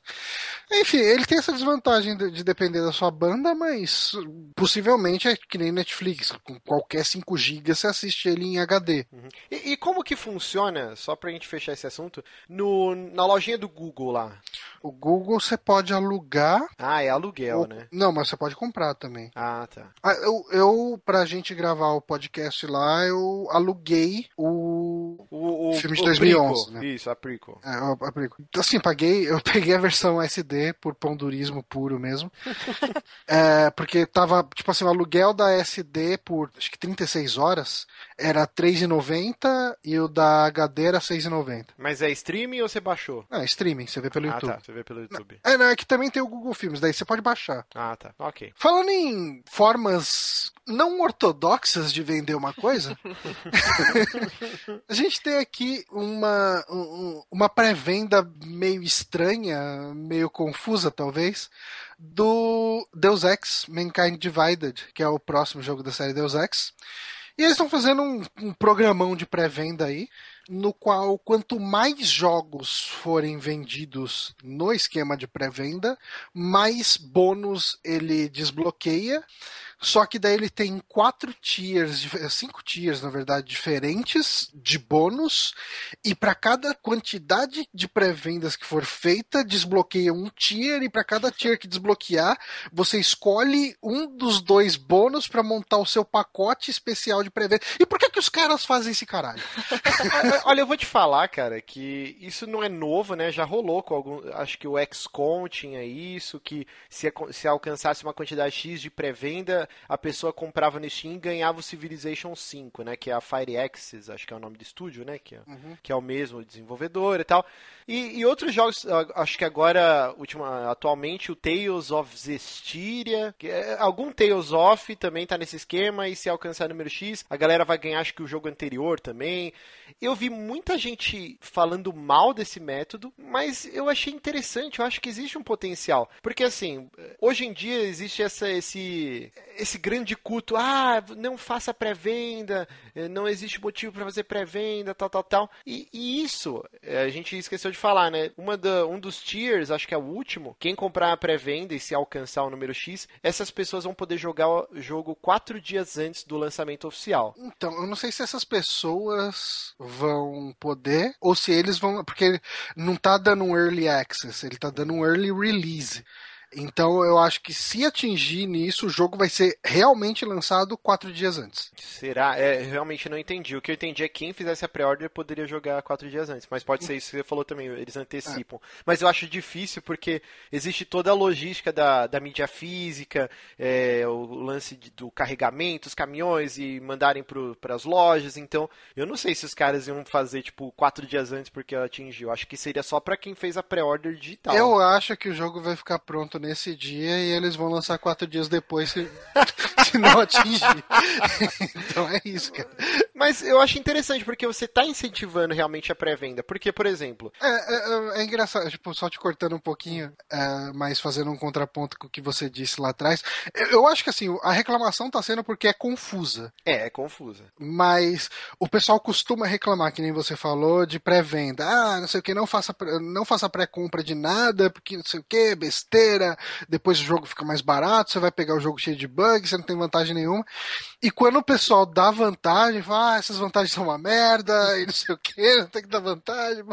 Enfim, ele tem essa desvantagem de, de depender da sua banda, mas possivelmente é que nem Netflix, com qualquer 5 GB você assiste ele em HD. E, e como que funciona, só pra gente fechar esse assunto, no, na lojinha do Google lá? O Google você pode alugar, Ah, é aluguel, ou- né? não, mas você pode comprar também. Ah, tá. Ah, Eu, eu, pra gente gravar o podcast lá, eu aluguei o. O, o Filme de o 2011, prequel. né? Isso, a prequel. é, a película. Assim, paguei, eu peguei a versão SD por pondurismo puro mesmo. É, porque tava, tipo assim, o aluguel da SD por acho que 36 horas era R$3,90 e o da HD era R$6,90. Mas é streaming ou você baixou? É, streaming, você vê pelo ah, YouTube. tá. Você vê pelo YouTube. É, não, é que também tem o Google Filmes, daí você pode baixar. Ah, tá. Ok. Falando em formas não ortodoxas de vender uma coisa, a gente tem aqui uma, um- uma pré-venda meio estranha, meio confusa talvez, do Deus Ex Mankind Divided, que é o próximo jogo da série Deus Ex. E eles estão fazendo um, um programão de pré-venda aí, no qual quanto mais jogos forem vendidos no esquema de pré-venda, mais bônus ele desbloqueia. Só que daí ele tem quatro tiers, dif- cinco tiers na verdade diferentes de bônus e para cada quantidade de pré-vendas que for feita desbloqueia um tier e para cada tier que desbloquear você escolhe um dos dois bônus para montar o seu pacote especial de pré-venda. E por que que os caras fazem esse caralho? Olha, eu vou te falar, cara, que isso não é novo, né? Já rolou com algum. Acho que o XCOM tinha isso, que se, se alcançasse uma quantidade X de pré-venda, a pessoa comprava no Steam e ganhava o Civilization 5, né? Que é a FireAxis, acho que é o nome do estúdio, né? Que é, que é o mesmo desenvolvedor e tal. E, e outros jogos, acho que agora, última, atualmente, o Tales of Zestiria, é- algum Tales of também tá nesse esquema, e se alcançar o número X, a galera vai ganhar, acho que o jogo anterior também. Eu vi muita gente falando mal desse método, mas eu achei interessante, eu acho que existe um potencial. Porque assim, hoje em dia existe essa, esse, esse grande culto, ah, não faça pré-venda, eh, não existe motivo para fazer pré-venda, tal, tal, tal. E, e isso, eh, a gente esqueceu de falar, né? Uma da, um dos tiers, acho que é o último, quem comprar a pré-venda e se alcançar o número X, essas pessoas vão poder jogar o jogo quatro dias antes do lançamento oficial. Então, eu não sei se essas pessoas vão poder ou se eles vão. Porque não tá dando um early access, ele tá dando um early release. Então eu acho que se atingir nisso, o jogo vai ser realmente lançado quatro dias antes. Será? É, realmente não entendi. O que eu entendi é que quem fizesse a pré-order poderia jogar quatro dias antes. Mas pode ser isso que você falou também, eles antecipam. Mas eu acho difícil porque existe toda a logística da, da mídia física, é, o lance de- do carregamento, os caminhões e mandarem para as lojas. Então, eu não sei se os caras iam fazer, tipo, quatro dias antes porque atingiu. Acho que seria só para quem fez a pré-order digital. Eu acho que o jogo vai ficar pronto nesse dia e eles vão lançar quatro dias depois se, se não atingir. então é isso, cara. Mas eu acho interessante porque você está incentivando realmente a pré-venda. Porque, por exemplo, É, é, é engraçado, tipo, só te cortando um pouquinho, é, mas fazendo um contraponto com o que você disse lá atrás. Eu, eu acho que assim, a reclamação tá sendo porque é confusa. é, é confusa. Mas o pessoal costuma reclamar, que nem você falou, de pré-venda. Ah, não sei o que, não faça, não faça pré-compra de nada, porque não sei o que, besteira, depois o jogo fica mais barato, você vai pegar o jogo cheio de bugs, você não tem vantagem nenhuma. E quando o pessoal dá vantagem, fala, ah, essas vantagens são uma merda, e não sei o que, não tem que dar vantagem.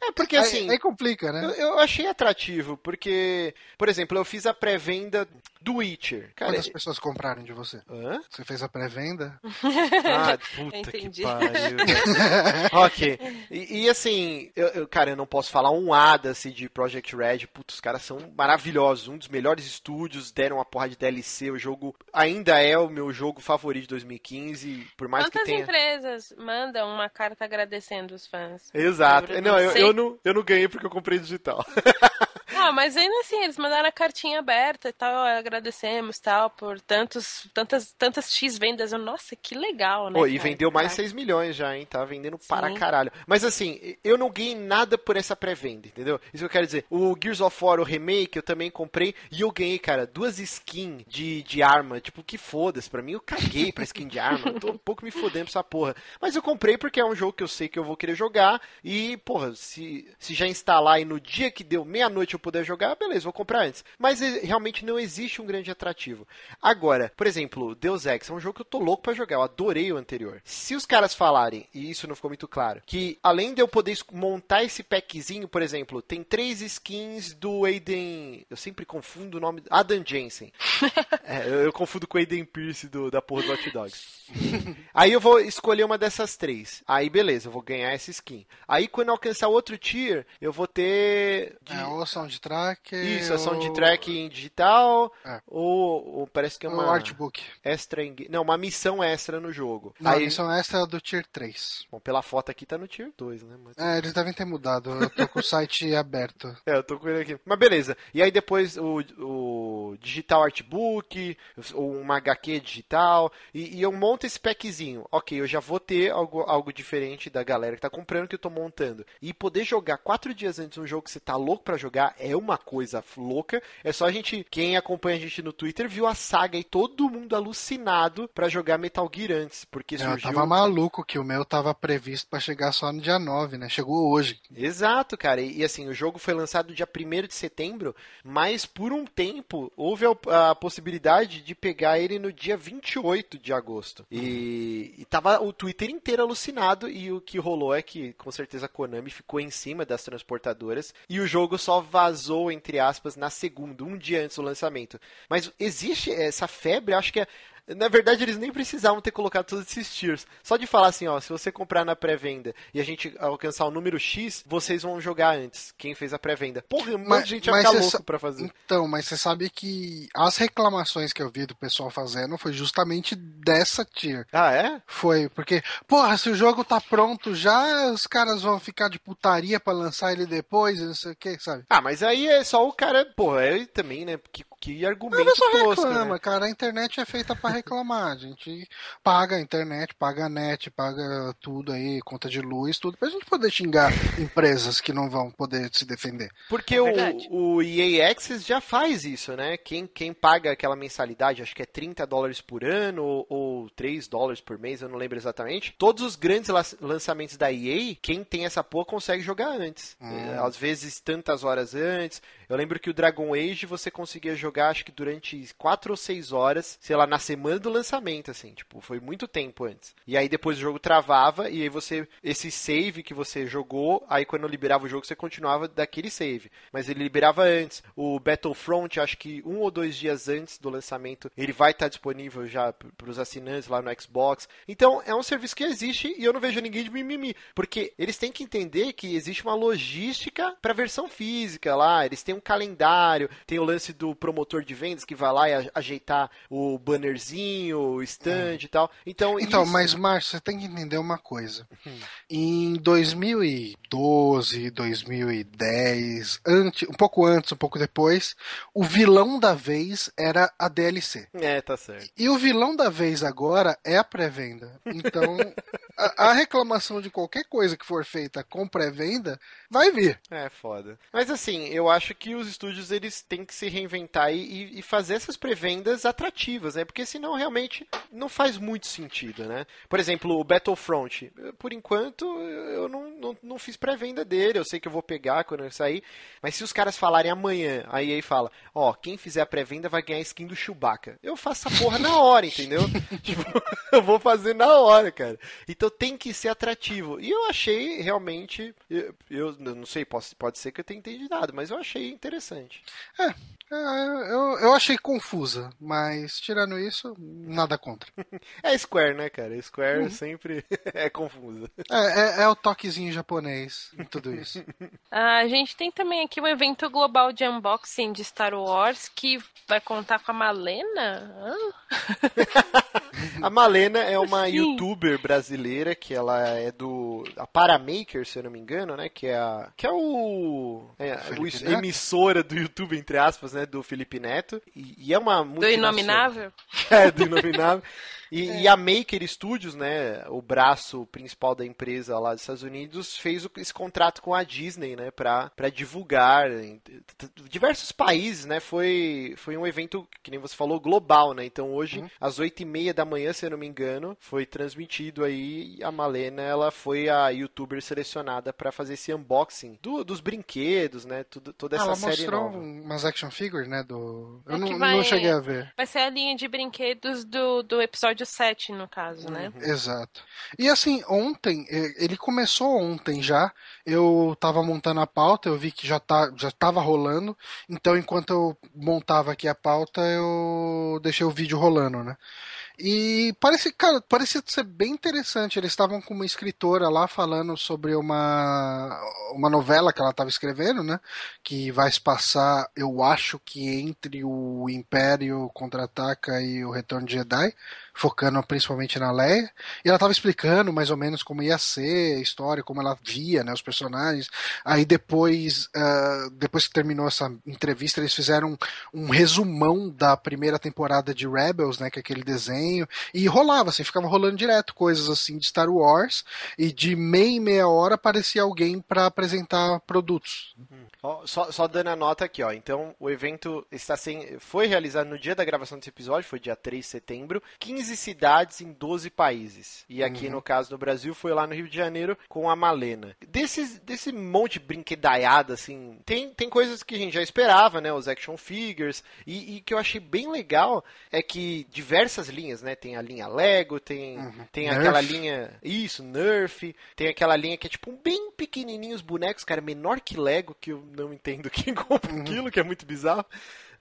É porque assim. Aí, aí complica, né? Eu, eu, achei atrativo, porque, por exemplo, eu fiz a pré-venda do Witcher. Cara, Quantas pessoas compraram de você? Hã? Você fez a pré-venda? ah, puta que pariu. ok. E, e assim, eu, eu, cara, eu não posso falar um ada assim, de Project Red. Putz, os caras são maravilhosos. Um dos melhores estúdios, deram uma porra de DLC. O jogo ainda é o meu jogo favorito de 2015. Por mais Quantas que tenha. empresas mandam uma carta agradecendo os fãs? Exato. Não, eu, eu, não, eu não ganhei porque eu comprei digital. Ah, mas ainda assim, eles mandaram a cartinha aberta e tal, agradecemos tal, por tantos, tantas, tantas X vendas. Eu, nossa, que legal, né? Pô, e vendeu mais 6 milhões já, hein? Tá vendendo Sim. para caralho. Mas assim, eu não ganhei nada por essa pré-venda, entendeu? Isso que eu quero dizer. O Gears of War, o remake, eu também comprei e eu ganhei, cara, duas skins de, de arma. Tipo, que foda-se. Pra mim, eu caguei pra skin de arma. Tô um pouco me fodendo pra essa porra. Mas eu comprei porque é um jogo que eu sei que eu vou querer jogar. E, porra, se, se já instalar e no dia que deu meia-noite eu puder jogar, beleza, vou comprar antes. Mas realmente não existe um grande atrativo. Agora, por exemplo, Deus Ex é um jogo que eu tô louco para jogar, eu adorei o anterior. Se os caras falarem, e isso não ficou muito claro, que além de eu poder montar esse packzinho, por exemplo, tem três skins do Aiden. Eu sempre confundo o nome. Adam Jensen. é, eu, eu, confundo com o Aiden Pierce do, da porra do Hot Dogs. Aí eu vou escolher uma dessas três. Aí beleza, eu vou ganhar essa skin. Aí quando eu alcançar outro tier, eu vou ter. De... É, ou soundtrack. Isso, a soundtrack ou... em digital. É. Ou, ou, parece que é uma. Artbook. Extra em... Não, uma missão extra no jogo. Não, Aí... a missão extra é do tier 3. Bom, pela foto aqui tá no tier 2, né? Mas... É, eles devem ter mudado. Eu tô com o site aberto. É, eu tô com ele aqui. Mas beleza. E aí depois o, o digital artbook, uma HQ digital. E, e eu monto esse packzinho. Ok, eu já vou ter algo, algo diferente da galera que tá comprando que eu tô montando. E poder jogar quatro dias antes um jogo que você tá louco para jogar é uma coisa louca. É só a gente, quem acompanha a gente no Twitter, viu a saga e todo mundo alucinado para jogar Metal Gear antes. Porque surgiu... Eu tava maluco que o meu tava previsto para chegar só no dia 9, né? Chegou hoje. Exato, cara. E, e assim, o jogo foi lançado dia 1 de setembro, mas por um tempo houve a, a possibilidade de pegar ele no dia 28 de agosto. E, e tava o Twitter inteiro alucinado e o que rolou é que com certeza a Konami ficou em cima das transportadoras e o jogo só vazou entre aspas na segunda, um dia antes do lançamento. Mas existe essa febre, acho que é na verdade, eles nem precisavam ter colocado todos esses tiers. Só de falar assim, ó, se você comprar na pré-venda e a gente alcançar o número X, vocês vão jogar antes, quem fez a pré-venda. Porra, um monte de gente ia ficar louco pra fazer. Então, mas você sabe que as reclamações que eu vi do pessoal fazendo foi justamente dessa tier. Ah, é? Foi, porque, porra, se o jogo tá pronto já, os caras vão ficar de putaria pra lançar ele depois, não sei o que, sabe? Ah, mas aí é só o cara, porra, é também, né, que, que argumento não, tosco, reclama, né? cara, a internet é feita pra reclamar. A gente paga a internet, paga a net, paga tudo aí, conta de luz, tudo, pra gente poder xingar empresas que não vão poder se defender. Porque é o, o EA Access já faz isso, né? Quem, quem paga aquela mensalidade, acho que é 30 dólares por ano ou, ou 3 dólares por mês, eu não lembro exatamente. Todos os grandes lançamentos da EA, quem tem essa porra consegue jogar antes. Hum. Às vezes tantas horas antes. Eu lembro que o Dragon Age você conseguia jogar, acho que durante 4 ou 6 horas, sei lá, na semana do lançamento, assim, tipo, foi muito tempo antes. E aí depois o jogo travava e aí você, esse save que você jogou, aí quando liberava o jogo você continuava daquele save. Mas ele liberava antes. O Battlefront, acho que um ou dois dias antes do lançamento, ele vai estar disponível já para os assinantes lá no Xbox. Então é um serviço que existe e eu não vejo ninguém de mimimi, porque eles têm que entender que existe uma logística para versão física lá, eles têm um calendário, tem o lance do promotor de vendas que vai lá e ajeitar o bannerzinho, o stand é. e tal. Então, então isso... mas Márcio, você tem que entender uma coisa. Hum. Em 2012, 2010, antes, um pouco antes, um pouco depois, o vilão da vez era a DLC. É, tá certo. E o vilão da vez agora é a pré-venda. Então, a, a reclamação de qualquer coisa que for feita com pré-venda vai vir. É foda. Mas assim, eu acho que os estúdios eles têm que se reinventar aproveitar e, e, fazer essas pré-vendas atrativas, né? Porque senão realmente não faz muito sentido, né? Por exemplo, o Battlefront, por enquanto eu não, não, não fiz pré-venda dele, eu sei que eu vou pegar quando eu sair, mas se os caras falarem amanhã, aí aí fala, ó, quem fizer a pré-venda vai ganhar skin do Chewbacca. Eu faço essa porra na hora, entendeu? tipo, eu vou fazer na hora, cara. Então tem que ser atrativo. E eu achei realmente, eu, eu não sei, pode, pode ser que eu tenha entendido nada, mas eu achei interessante. É, é, eu, eu achei confusa, mas tirando isso, nada contra. é Square, né, cara? Square uhum. sempre é confusa. É, é, é, o toquezinho japonês em tudo isso. Ah, a gente tem também aqui o evento global de unboxing de Star Wars que vai contar com a Malena. Ah. A Malena é uma Sim. youtuber brasileira que ela é do a Paramaker, se eu não me engano, né? Que é a que é o, é, o emissora do YouTube entre aspas, né? Do Felipe Neto e, e é uma do inominável. É do inominável. E, é. e, a Maker Studios, né, o braço principal da empresa lá dos Estados Unidos, fez esse contrato com a Disney, né, para divulgar em diversos países, né, foi, foi um evento, que nem você falou, global, né, então hoje, uhum. às oito e meia da manhã, se eu não me engano, foi transmitido aí, a Malena, ela foi a youtuber selecionada para fazer esse unboxing do, dos brinquedos, né, tudo, toda essa ela série nova. mostrou umas action figures, né, do... Eu é não, vai, não cheguei a ver. Vai ser a linha de brinquedos do, do episódio episódio 7, no caso, né? Uhum. Exato. E assim, ontem, ele começou ontem já. Eu tava montando a pauta, eu vi que já, tá, já tava rolando. Então, enquanto eu montava aqui a pauta, eu deixei o vídeo rolando, né? E parece, cara, parecia ser bem interessante. Eles estavam com uma escritora lá falando sobre uma, uma novela que ela estava escrevendo, né? Que vai se passar, eu acho que entre o Império Contra-Ataca e o Retorno de Jedi focando principalmente na Leia, e ela estava explicando mais ou menos como ia ser a história, como ela via, né, os personagens. Aí depois, uh, depois que terminou essa entrevista, eles fizeram um, um, resumão da primeira temporada de Rebels, né, que é aquele desenho, e rolava, assim, ficava rolando direto coisas assim de Star Wars, e de meia e meia hora aparecia alguém para apresentar produtos. Só, só, dando a nota aqui, ó. Então, o evento está sem, foi realizado no dia da gravação desse episódio, foi dia 3 de setembro. 15 cidades em 12 países. E aqui, uhum. no caso, no Brasil, foi lá no Rio de Janeiro com a Malena. Desses, desse monte de brinquedaiada, assim, tem, tem coisas que a gente já esperava, né? Os action figures. E, e que eu achei bem legal é que diversas linhas, né? Tem a linha Lego, tem, uhum. tem aquela linha. Isso, Nerf. Tem aquela linha que é tipo bem pequenininho os bonecos, cara, menor que Lego, que eu não entendo quem compra uhum. aquilo, que é muito bizarro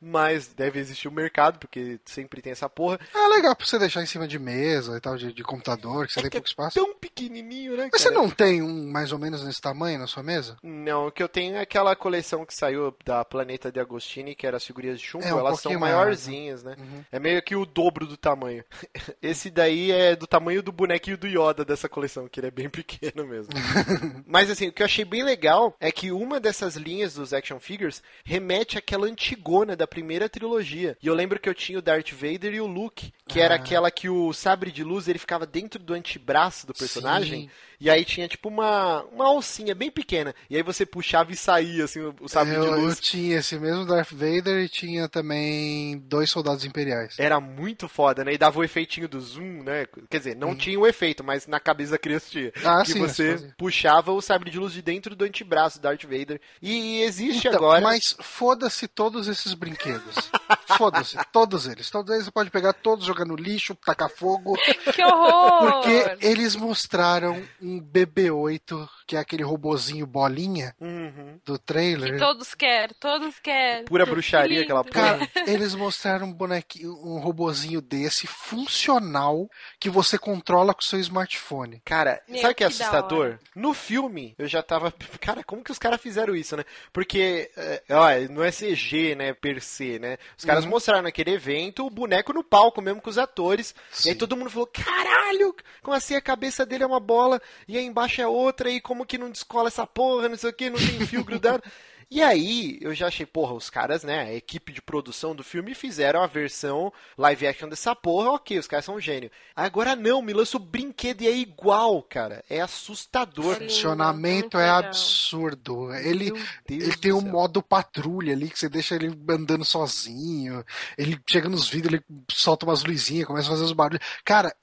mas deve existir o um mercado, porque sempre tem essa porra. É legal pra você deixar em cima de mesa e tal, de, de computador, que você é tem que pouco é espaço. tão pequenininho, né, Mas você não tem um mais ou menos nesse tamanho na sua mesa? Não, o que eu tenho é aquela coleção que saiu da Planeta de Agostini, que era as figurinhas de chumbo, é, um elas são maiorzinhas, né? né? Uhum. É meio que o dobro do tamanho. Esse daí é do tamanho do bonequinho do Yoda dessa coleção, que ele é bem pequeno mesmo. Mas assim, o que eu achei bem legal é que uma dessas linhas dos action figures remete àquela antigona da primeira trilogia. E eu lembro que eu tinha o Darth Vader e o Luke, que ah. era aquela que o sabre de luz ele ficava dentro do antebraço do personagem. Sim. E aí tinha tipo uma, uma alcinha bem pequena. E aí você puxava e saía, assim, o, sabre eu, de luz. Eu tinha esse mesmo Darth Vader e tinha também dois soldados imperiais. Era muito foda, né? E dava o efeitinho do zoom, né? Quer dizer, não hum. tinha o efeito, mas na cabeça da criança tinha. Ah, que sim, você puxava o sabre de luz de dentro do antebraço do Darth Vader. E existe então, agora. Mas foda-se todos esses brinquedos. foda-se, todos eles. Todos eles você pode pegar todos, jogar no lixo, tacar fogo. Que horror! Porque eles mostraram um um BB-8, que é aquele robozinho bolinha uhum. do trailer. Que todos querem, todos querem. Pura bruxaria lindo. aquela porra. Cara, eles mostraram um bonequinho, um robozinho desse funcional que você controla com seu smartphone. Cara, Meu, sabe o que é assustador? No filme, eu já tava. Cara, como que os caras fizeram isso, né? Porque, é, ó, não é CG, né? Per se, né? Os caras uhum. mostraram naquele evento o boneco no palco mesmo com os atores. Sim. E aí todo mundo falou: caralho, como assim a cabeça dele é uma bola? e aí embaixo é outra, e como que não descola essa porra, não sei o que, não tem fio grudado. E aí, eu já achei, porra, os caras, né, a equipe de produção do filme fizeram a versão live action dessa porra, ok, os caras são um gênio. Agora não, me lança o brinquedo e é igual, cara. É assustador. O funcionamento é absurdo. Ele, ele tem um modo patrulha ali, que você deixa ele andando sozinho. Ele chega nos vidros, ele solta umas luzinhas, começa a fazer os barulhos. Cara,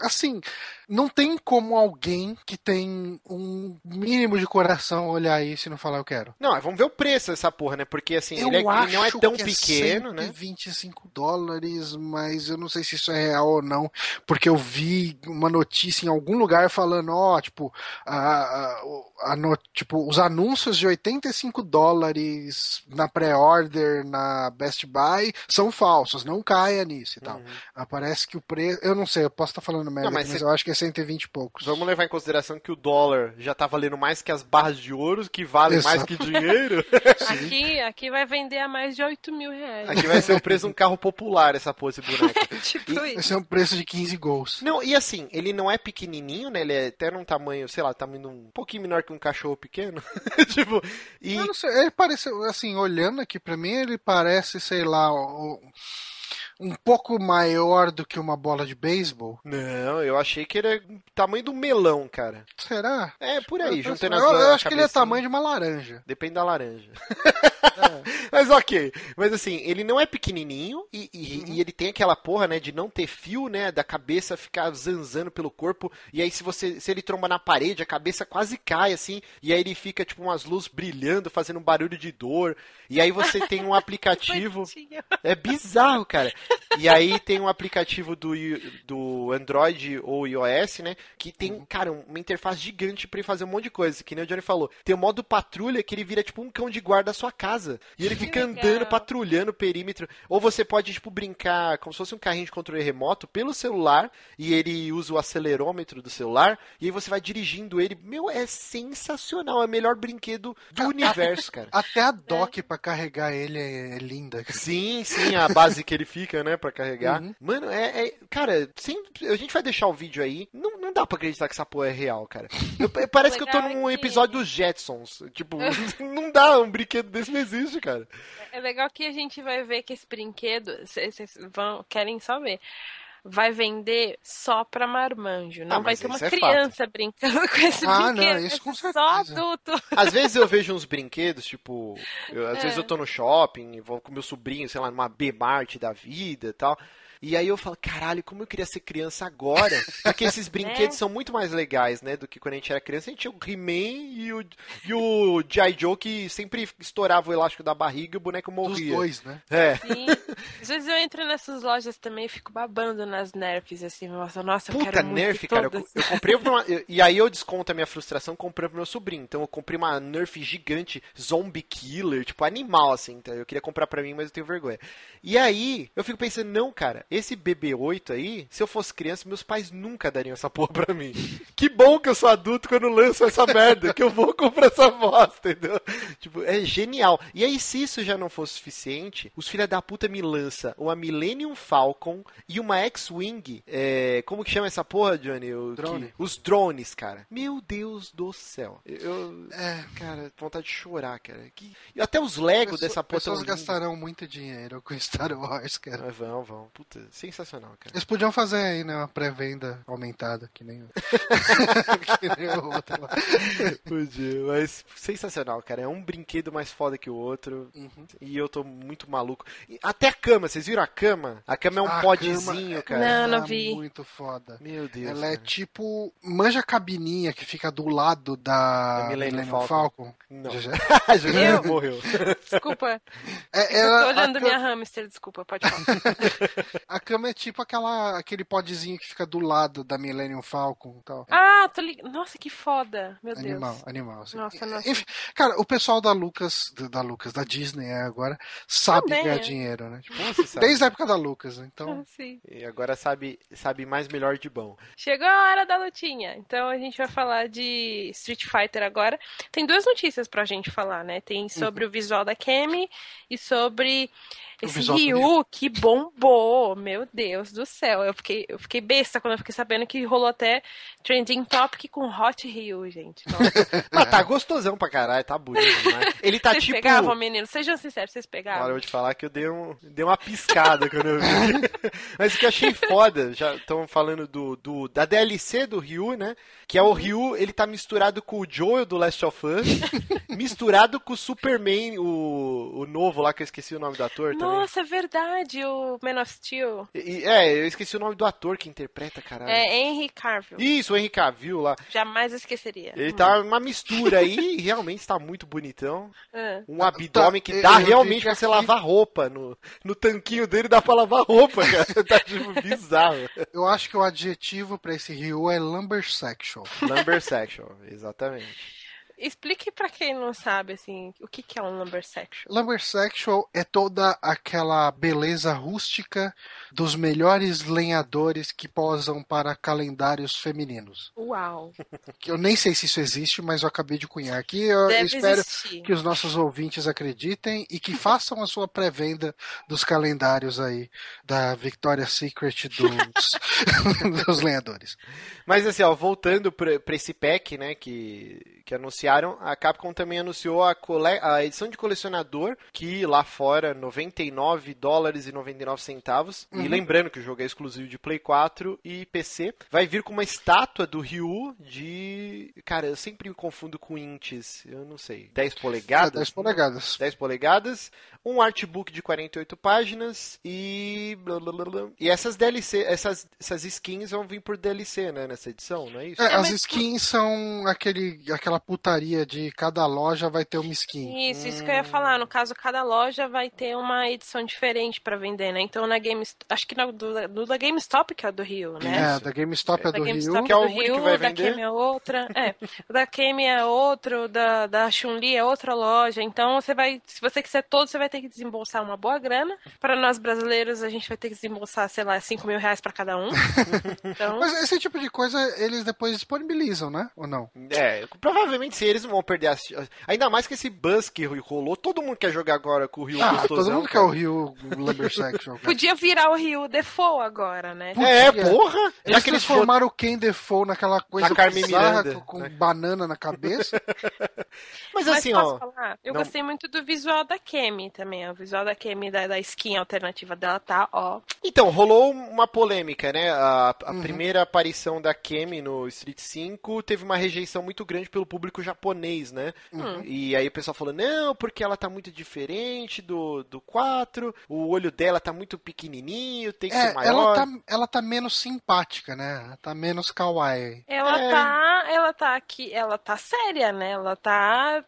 assim, não tem como alguém que tem um mínimo de coração olhar isso e não falar eu quero. Não, vamos ver o preço dessa porra, né? Porque assim, ele, é, ele, não é tão que pequeno, é né? 25 dólares, mas eu não sei se isso é real ou não, porque eu vi uma notícia em algum lugar falando, ó, tipo, a, a, a no, tipo, os anúncios de 85 dólares na pré-order na Best Buy são falsos, não caia nisso e tal. Uhum. Aparece que o preço, eu não sei, eu posso estar falando merda, não, mas, mas eu acho que é 120 e poucos. Vamos levar em consideração que o dólar já tá valendo mais que as barras de ouro, que valem Exato. mais que dinheiro. aqui, aqui vai vender a mais de 8 mil reais. Aqui vai ser o preço de um carro popular, essa pose boneca. tipo e, Vai ser um preço de 15 gols. Não, e assim, ele não é pequenininho, né? Ele é até num tamanho, sei lá, tamanho um pouquinho menor que um cachorro pequeno. tipo, e... Eu não sei, ele parece, assim, olhando aqui pra mim, ele parece, sei lá, o um pouco maior do que uma bola de beisebol? Não, eu achei que ele é tamanho do melão, cara. Será? É, por aí, eu, juntando eu, as Eu acho que ele é tamanho de uma laranja. Depende da laranja. É. Mas ok. Mas assim, ele não é pequenininho e, e, uhum. e, ele tem aquela porra, né, de não ter fio, né, da cabeça ficar zanzando pelo corpo. E aí se você, se ele tromba na parede, a cabeça quase cai, assim. E aí ele fica, tipo, umas luzes brilhando, fazendo um barulho de dor. E aí você tem um aplicativo. é bizarro, cara. E aí tem um aplicativo do, do Android ou iOS, né? Que tem, uhum. cara, uma interface gigante para fazer um monte de coisa. Que nem o Johnny falou. Tem o modo patrulha que ele vira tipo um cão de guarda da sua casa. E ele fica andando, patrulhando o perímetro. Ou você pode, tipo, brincar como se fosse um carrinho de controle remoto pelo celular. E ele usa o acelerômetro do celular. E aí você vai dirigindo ele. Meu, é sensacional. É o melhor brinquedo do universo, cara. Até a dock é. para carregar ele é linda. Sim, sim, a base que ele fica, né, para carregar. Uhum. Mano, é, é, Cara, sim, a gente vai deixar o vídeo aí. Não, não dá pra acreditar que essa porra é real, cara. Eu, parece que eu tô num é episódio dos Jetsons. Tipo, não dá, um brinquedo desse não existe, cara. É legal que a gente vai ver que esse brinquedo, vocês vão querem só ver vai vender só pra marmanjo. Não ah, vai ter uma é criança fato. brincando com esse ah, brinquedo. Não, isso com certeza. Só adulto. Às vezes eu vejo uns brinquedos, tipo, eu, às é. vezes eu tô no shopping, vou com meu sobrinho, sei lá, numa B-Mart da vida e tal. E aí eu falo, caralho, como eu queria ser criança agora. Porque esses brinquedos é. são muito mais legais, né? Do que quando a gente era criança. A gente tinha o He-Man e o, e o G.I. Joe que sempre estourava o elástico da barriga e o boneco morria. Os dois, né? É. Sim. Às vezes eu entro nessas lojas também e fico babando nas Nerfs, assim. Nossa, nossa eu Puta, quero Nerf, cara. Eu, eu, comprei uma... E aí eu desconto a minha frustração comprando pro meu sobrinho. Então eu comprei uma Nerf gigante, Zombie Killer, tipo animal, assim. Então eu queria comprar pra mim, mas eu tenho vergonha. E aí eu fico pensando, não, cara, esse BB8 aí, se eu fosse criança, meus pais nunca dariam essa porra pra mim. Que bom que eu sou adulto quando lanço essa merda, que eu vou comprar essa bosta, entendeu? Tipo, é genial. E aí, se isso já não fosse suficiente, os filha da puta me lança uma Millennium Falcon e uma X-Wing. É, como que chama essa porra, Johnny? O, Drone. Que, os drones, cara. Meu Deus do céu. Eu, é, cara, vontade de chorar, cara. Que, e até os Lego dessa porra. As pessoas gastarão muito dinheiro com Star Wars, cara. Mas vão, vão. Puta, sensacional cara. Eles podiam fazer aí, né, uma pré-venda aumentada, que nem, que nem o outro lá. Podia, mas sensacional, cara. É um brinquedo mais foda que o outro. Uhum. E eu tô muito maluco. Até a cama, vocês viram a cama? A cama é um a podzinho, cama, cara. Não, não vi. É muito foda. Meu Deus. Ela é cara. é tipo. Manja a cabininha que fica do lado da, Millennium Falcon. Falcon. Não. Já, já morreu. Desculpa. É, ela, eu tô olhando minha hamster, desculpa, pode falar. a cama é tipo aquela, aquele podzinho que fica do lado da Millennium Falcon e tal. Ah, tô ligado. Nossa, que foda. Meu animal, Deus. Animal, assim. Nossa, nossa. Enfim, cara, o pessoal da Lucas, da Lucas, da Disney é, agora, sabe Também ganhar é. dinheiro, né? Tipo, desde a época da Lucas, né? então. Ah, sim. E agora sabe, sabe mais melhor de bom. Chegou a hora da lutinha. Então a gente vai falar de Street Fighter agora. Tem duas notícias pra gente falar, né? Tem sobre uhum. o visual da Kemi e sobre Esse Ryu que bombou, meu Deus do céu. Eu fiquei, eu fiquei besta quando eu fiquei sabendo que rolou até trending topic com Hot Ryu, gente. Mas tá gostosão pra caralho, tá bonito demais. Ele tá vocês tipo. pegavam, menino? Sejam sinceros, vocês pegavam? Olha, eu vou te falar que eu dei, um, dei uma piscada quando eu vi. Mas o que eu achei foda, já estão falando do, do, da DLC do Ryu, né? Que é o Ryu, ele tá misturado com o Joel do Last of Us, misturado com o Superman, o, o novo lá, que eu esqueci o nome do ator também. Nossa, é verdade, o Man of Steel. E- é, eu esqueci o nome do ator que interpreta, caralho. É Henry Cavill. Isso, o Henry Cavill lá. Jamais esqueceria. Ele tá uma mistura aí, e realmente tá muito bonitão. Ah. Um abdômen que eu- dá eu realmente pra você que- lavar roupa. No, no tanquinho dele dá pra lavar roupa, cara. Tá tipo bizarro. Eu acho que o adjetivo pra esse Ryu é lumbersexual. Lumbersexual, exatamente. Explique pra quem não sabe, assim, o que, que é um lumbersexual. Lumbersexual é toda aquela beleza rústica dos melhores lenhadores que posam para calendários femininos. Uau. Que Eu nem sei se isso existe, mas eu acabei de cunhar aqui. Eu Deve espero existir. que os nossos ouvintes acreditem e que façam a sua pré-venda dos calendários aí da Victoria's Secret dos, dos lenhadores. Mas assim, ó, voltando pra, pra esse pack, né, que, que anunciaram, a Capcom também anunciou a, cole, a edição de colecionador, que lá fora, 99 dólares e 99 centavos. E lembrando que o jogo é exclusivo de Play 4 e PC. Vai vir com uma estátua do Ryu de... Cara, eu sempre me confundo com inches, eu não sei. 10 É, polegadas? 10 polegadas. 10 polegadas, um artbook de 48 páginas e blá, blá, blá, blá. e essas DLC, essas, essas skins vão vir por DLC, né, nessa edição, não é isso? É, É, as mas- skins são aquele, aquela putaria de cada loja vai ter uma skin. Isso, isso que eu ia falar. No caso, cada loja vai ter uma edição diferente pra vender, né? Então, na Game... Acho que no, do, do da GameStop, que é o do Rio, né? É, da GameStop é Da do. GameStop Que é o Rio, que vai da vender. Kemi é outra. É, o da Kemi é outro, da, da Chun-Li é outra loja. Então você vai, se você quiser todos, você vai ter que desembolsar uma boa grana. Para nós brasileiros, a gente vai ter que desembolsar, sei lá, 5 mil reais pra cada um. Então, Mas esse tipo de coisa eles depois disponibilizam, né? Ou não? É, provavelmente se eles não vão perder a... Ainda mais que esse buzz que rolou, todo mundo quer jogar agora com o Ryu Ah, gostosão, todo mundo quer cara. o Ryu Lumbersexual. cara. podia virar o Rio Default agora, né? É, Podia. porra! Já Eles que eles transformaram o Ken Defoe naquela coisa Na Carmen bizarra, Miranda, com né? banana na cabeça. Mas Mas assim, posso ó... falar? Eu não- gostei muito do visual da Kemi também. O visual da Kemi, da, da skin alternativa dela, tá, ó. Então, rolou uma polêmica, né? A, a Uhum. primeira aparição da Kemi no Street 5 teve uma rejeição muito grande pelo público japonês, né? Uhum. E aí o pessoal falou, não, porque ela tá muito diferente do, do 4, o olho dela tá muito pequenininho, tem que É, ser maior. ela tá, ela tá menos simpática, né? Tá menos kawaii. Ela É. tá, ela tá aqui, ela tá séria, né? Ela tá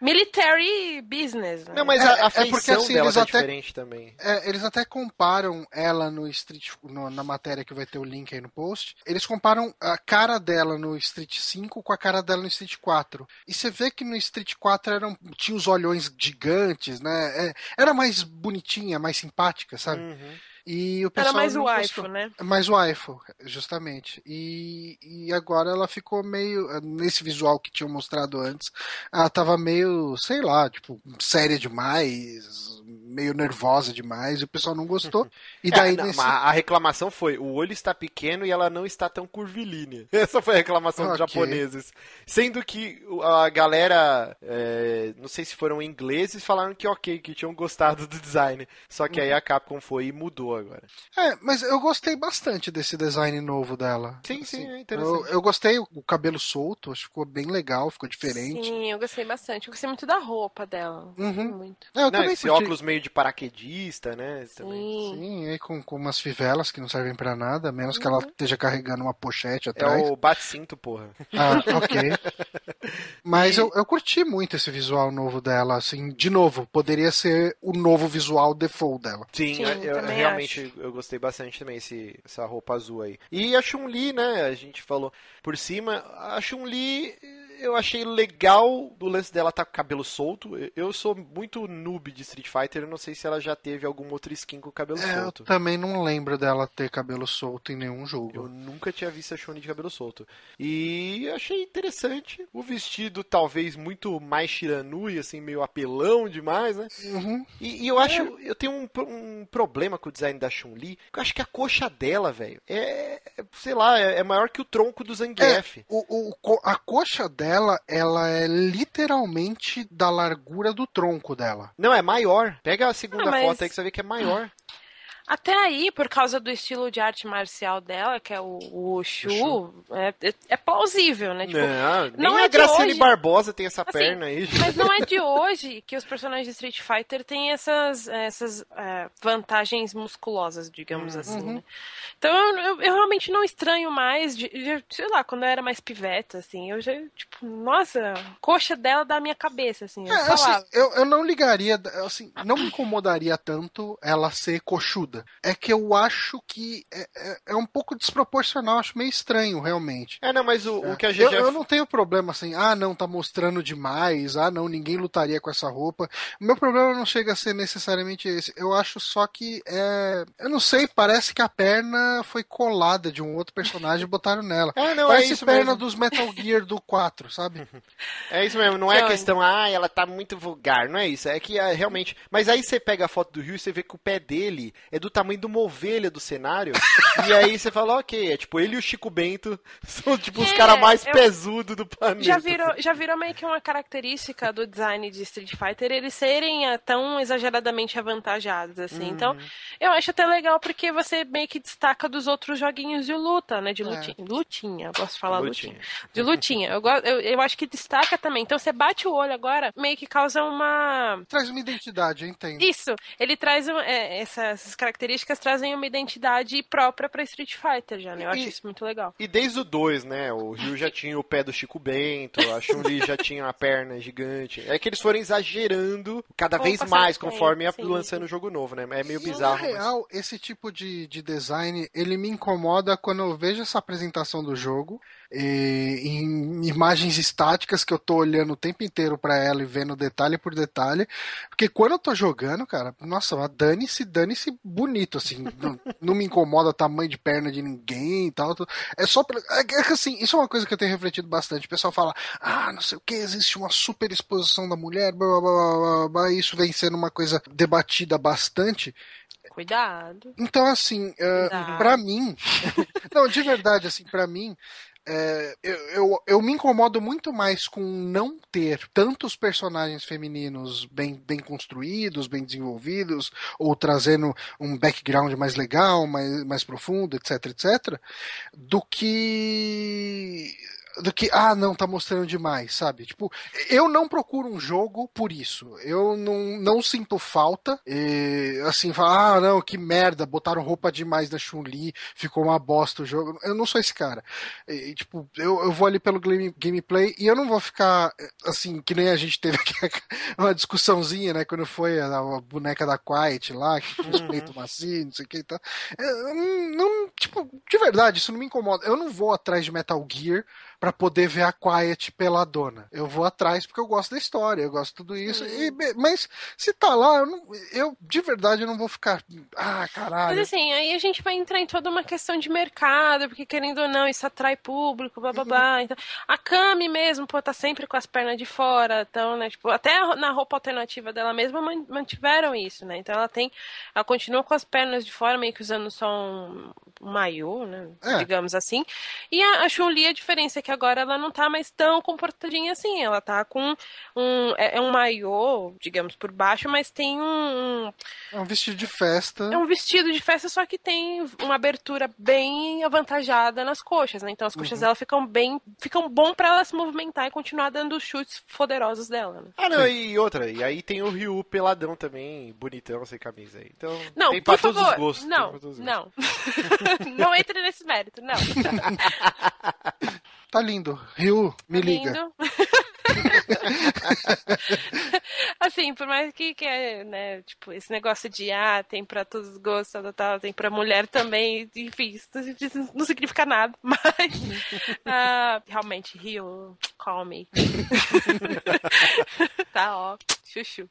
military business. Né? Não, mas É, a, é a porque, feição assim, dela tá até- diferente também. É, eles até comparam ela no Street, no- na matéria que vai ter o link aí no post. Eles comparam a cara dela no Street 5 com a cara dela no Street 4. E você vê que no Street 4 eram, tinha os olhões gigantes, né? É, era mais bonitinha, mais simpática, sabe? Uhum. E o Era pessoal mais não o iPhone, né? Mais o iPhone, justamente. E, e agora ela ficou meio. Nesse visual que tinham mostrado antes, ela tava meio, sei lá, tipo, séria demais, meio nervosa demais, e o pessoal não gostou. E daí É, não, nesse. a reclamação foi: o olho está pequeno e ela não está tão curvilínea. Essa foi a reclamação dos Ok. japoneses. Sendo que a galera, é, não sei se foram ingleses, falaram que ok, que tinham gostado do design. Só que Uhum. aí a Capcom foi e mudou agora. É, mas eu gostei bastante desse design novo dela. Sim, Assim, sim, é Eu, interessante. eu gostei o cabelo solto, acho que ficou bem legal, ficou diferente. Sim, eu gostei bastante. Eu gostei muito da roupa dela. Uhum. Muito. É, eu Não, também esse curti. óculos meio de paraquedista, né? Também. Sim. Sim, aí com, com umas fivelas que não servem pra nada, a menos que ela esteja carregando uma pochete É atrás. o bate-cinto, porra. Ah, ok. Mas eu, eu curti muito esse visual novo dela, assim, de novo, poderia ser o novo visual default dela. Sim, Sim, eu- eu, realmente eu gostei bastante também esse, essa roupa azul aí. E a Chun-Li, né? A gente falou por cima. A Chun-Li, eu achei legal do lance dela tá com cabelo solto. Eu sou muito noob de Street Fighter, eu não sei se ela já teve alguma outra skin com cabelo É, eu solto. também não lembro dela ter cabelo solto em nenhum Eu jogo. nunca tinha visto a Shone de cabelo solto. E achei interessante. O vestido talvez muito mais Shiranui, assim, meio apelão demais, né? Uhum. E, e eu acho, eu tenho um, um problema com o design da Chun-Li, eu acho que a coxa dela, velho, é, é, sei lá, é, é maior que o tronco do Zangief. O, o- co- a coxa dela, ela é literalmente da largura do tronco dela. Não, é maior. Pega a segunda Ah, mas- foto aí que você vê que é maior. Até aí, por causa do estilo de arte marcial dela, que é o, o Wushu, é, é- é plausível, né? Tipo, não, nem não a é de Graciane hoje. Barbosa tem essa Assim, perna aí. gente. Mas não é de hoje que os personagens de Street Fighter têm essas, essas é, vantagens musculosas, digamos assim. né? Então eu, eu- realmente não estranho mais, de, de- sei lá, quando eu era mais piveta, assim, eu já, tipo, nossa, a coxa dela da minha cabeça, assim, eu É, assim, eu, eu não ligaria, assim, não me incomodaria tanto ela ser coxuda. É que eu acho que é, é- é um pouco desproporcional, acho meio estranho, realmente. É, não, mas o, o que a GG... Eu, eu não tenho problema assim, ah não, tá mostrando demais, ah não, ninguém lutaria com essa roupa. O meu problema não chega a ser necessariamente esse. Eu acho só que é. Eu não sei, parece que a perna foi colada de um outro personagem e botaram nela. É, não, é parece isso perna mesmo. dos Metal Gear do 4, sabe? É isso mesmo, não é a Johnny. questão, ah, ela tá muito vulgar, não é isso. É que ah, realmente. Mas aí você pega a foto do Rio e você vê que o pé dele é do tamanho de uma ovelha do cenário. e aí você fala, ok, é tipo, ele e o Chico Bento são tipo os É, caras mais eu- pesudos do planeta. Já virou, já virou meio que uma característica do design de Street Fighter eles serem ah, tão exageradamente avantajados, assim. Uhum. Então, eu acho até legal porque você meio que destaca dos outros joguinhos de luta, né? De É. lutinha. Lutinha, eu gosto de falar lutinha. Lutinha. De lutinha. Eu, eu, eu acho que destaca também. Então, você bate o olho agora, meio que causa uma. Traz uma identidade, eu entendo. Isso, ele traz um- é, essa- essas características trazem uma identidade própria pra Street Fighter já, né? Eu acho E- isso muito legal. E desde o 2, né? O Ryu já tinha o pé do Chico Bento, a Chun-Li já tinha a perna gigante. É que eles foram exagerando cada Com vez mais conforme ia lançando o jogo novo, né? É meio Na bizarro. mas- real, esse tipo de, de design, ele me incomoda quando eu vejo essa apresentação do jogo em imagens estáticas que eu tô olhando o tempo inteiro pra ela e vendo detalhe por detalhe. Porque quando eu tô jogando, cara, nossa, dane-se, dane-se bonito, assim. não, não me incomoda tamanho de perna de ninguém e tal. É só pra, é é assim, isso é uma coisa que eu tenho refletido bastante. O pessoal fala, ah, não sei o que, existe uma super exposição da mulher, blá blá blá blá, blá, blá, e isso vem sendo uma coisa debatida bastante. Cuidado. Então, assim, uh, Cuidado. pra mim. não, de verdade, assim, pra mim. É, eu, eu, eu me incomodo muito mais com não ter tantos personagens femininos bem, bem construídos, bem desenvolvidos, ou trazendo um background mais legal, mais, mais profundo, etc, etc, do que. Do que, ah, não, tá mostrando demais, sabe? Tipo, eu não procuro um jogo por isso. Eu não, não sinto falta. E, assim, falar, ah, não, que merda, botaram roupa demais da Chun-Li, ficou uma bosta o jogo. Eu não sou esse cara. E, tipo, eu, eu vou ali pelo game- gameplay e eu não vou ficar, assim, que nem a gente teve aqui uma discussãozinha, né, quando foi a, a boneca da Quiet lá, que tinha os peitos macios, não sei o que e tal. Eu não, não, tipo, de verdade, isso não me incomoda. Eu não vou atrás de Metal Gear pra poder ver a Quiet peladona. Eu vou atrás porque eu gosto da história, eu gosto de tudo isso. E, be- mas se tá lá, eu, não- eu, de verdade eu não vou ficar. Ah, Mas caralho. assim, aí a gente vai entrar em toda uma questão de mercado, porque querendo ou não, isso atrai público, blá blá blá. Então, a Kami mesmo, pô, tá sempre com as pernas de fora, então, né, tipo, até na roupa alternativa dela mesma man- mantiveram isso, né? Então ela tem, ela continua com as pernas de fora, meio que usando só um, um maiô, né, É. digamos assim. E a, a Chun-Li, a diferença é que agora ela não tá mais tão comportadinha assim, ela tá com um, é, é um maiô, digamos, por baixo, mas tem um, É um vestido de festa. é um vestido de festa, só que tem uma abertura bem avantajada nas coxas, né? Então as coxas dela ficam bem. ficam bom pra ela se movimentar e continuar dando os chutes poderosos dela, né? Ah, não, e outra, e aí tem o Ryu peladão também, bonitão, sem camisa aí. Então, Não, tem pra por todos favor, os gostos. não, não. não entre nesse mérito, não. Tá lindo. Ryu, me liga. Lindo. assim, por mais que, que é, né, tipo, esse negócio de ah, tem pra todos os gostos, tal, tal, tem pra mulher também, enfim, isso não significa nada, mas uh, realmente, Rio, call me. tá, ó, chuchu.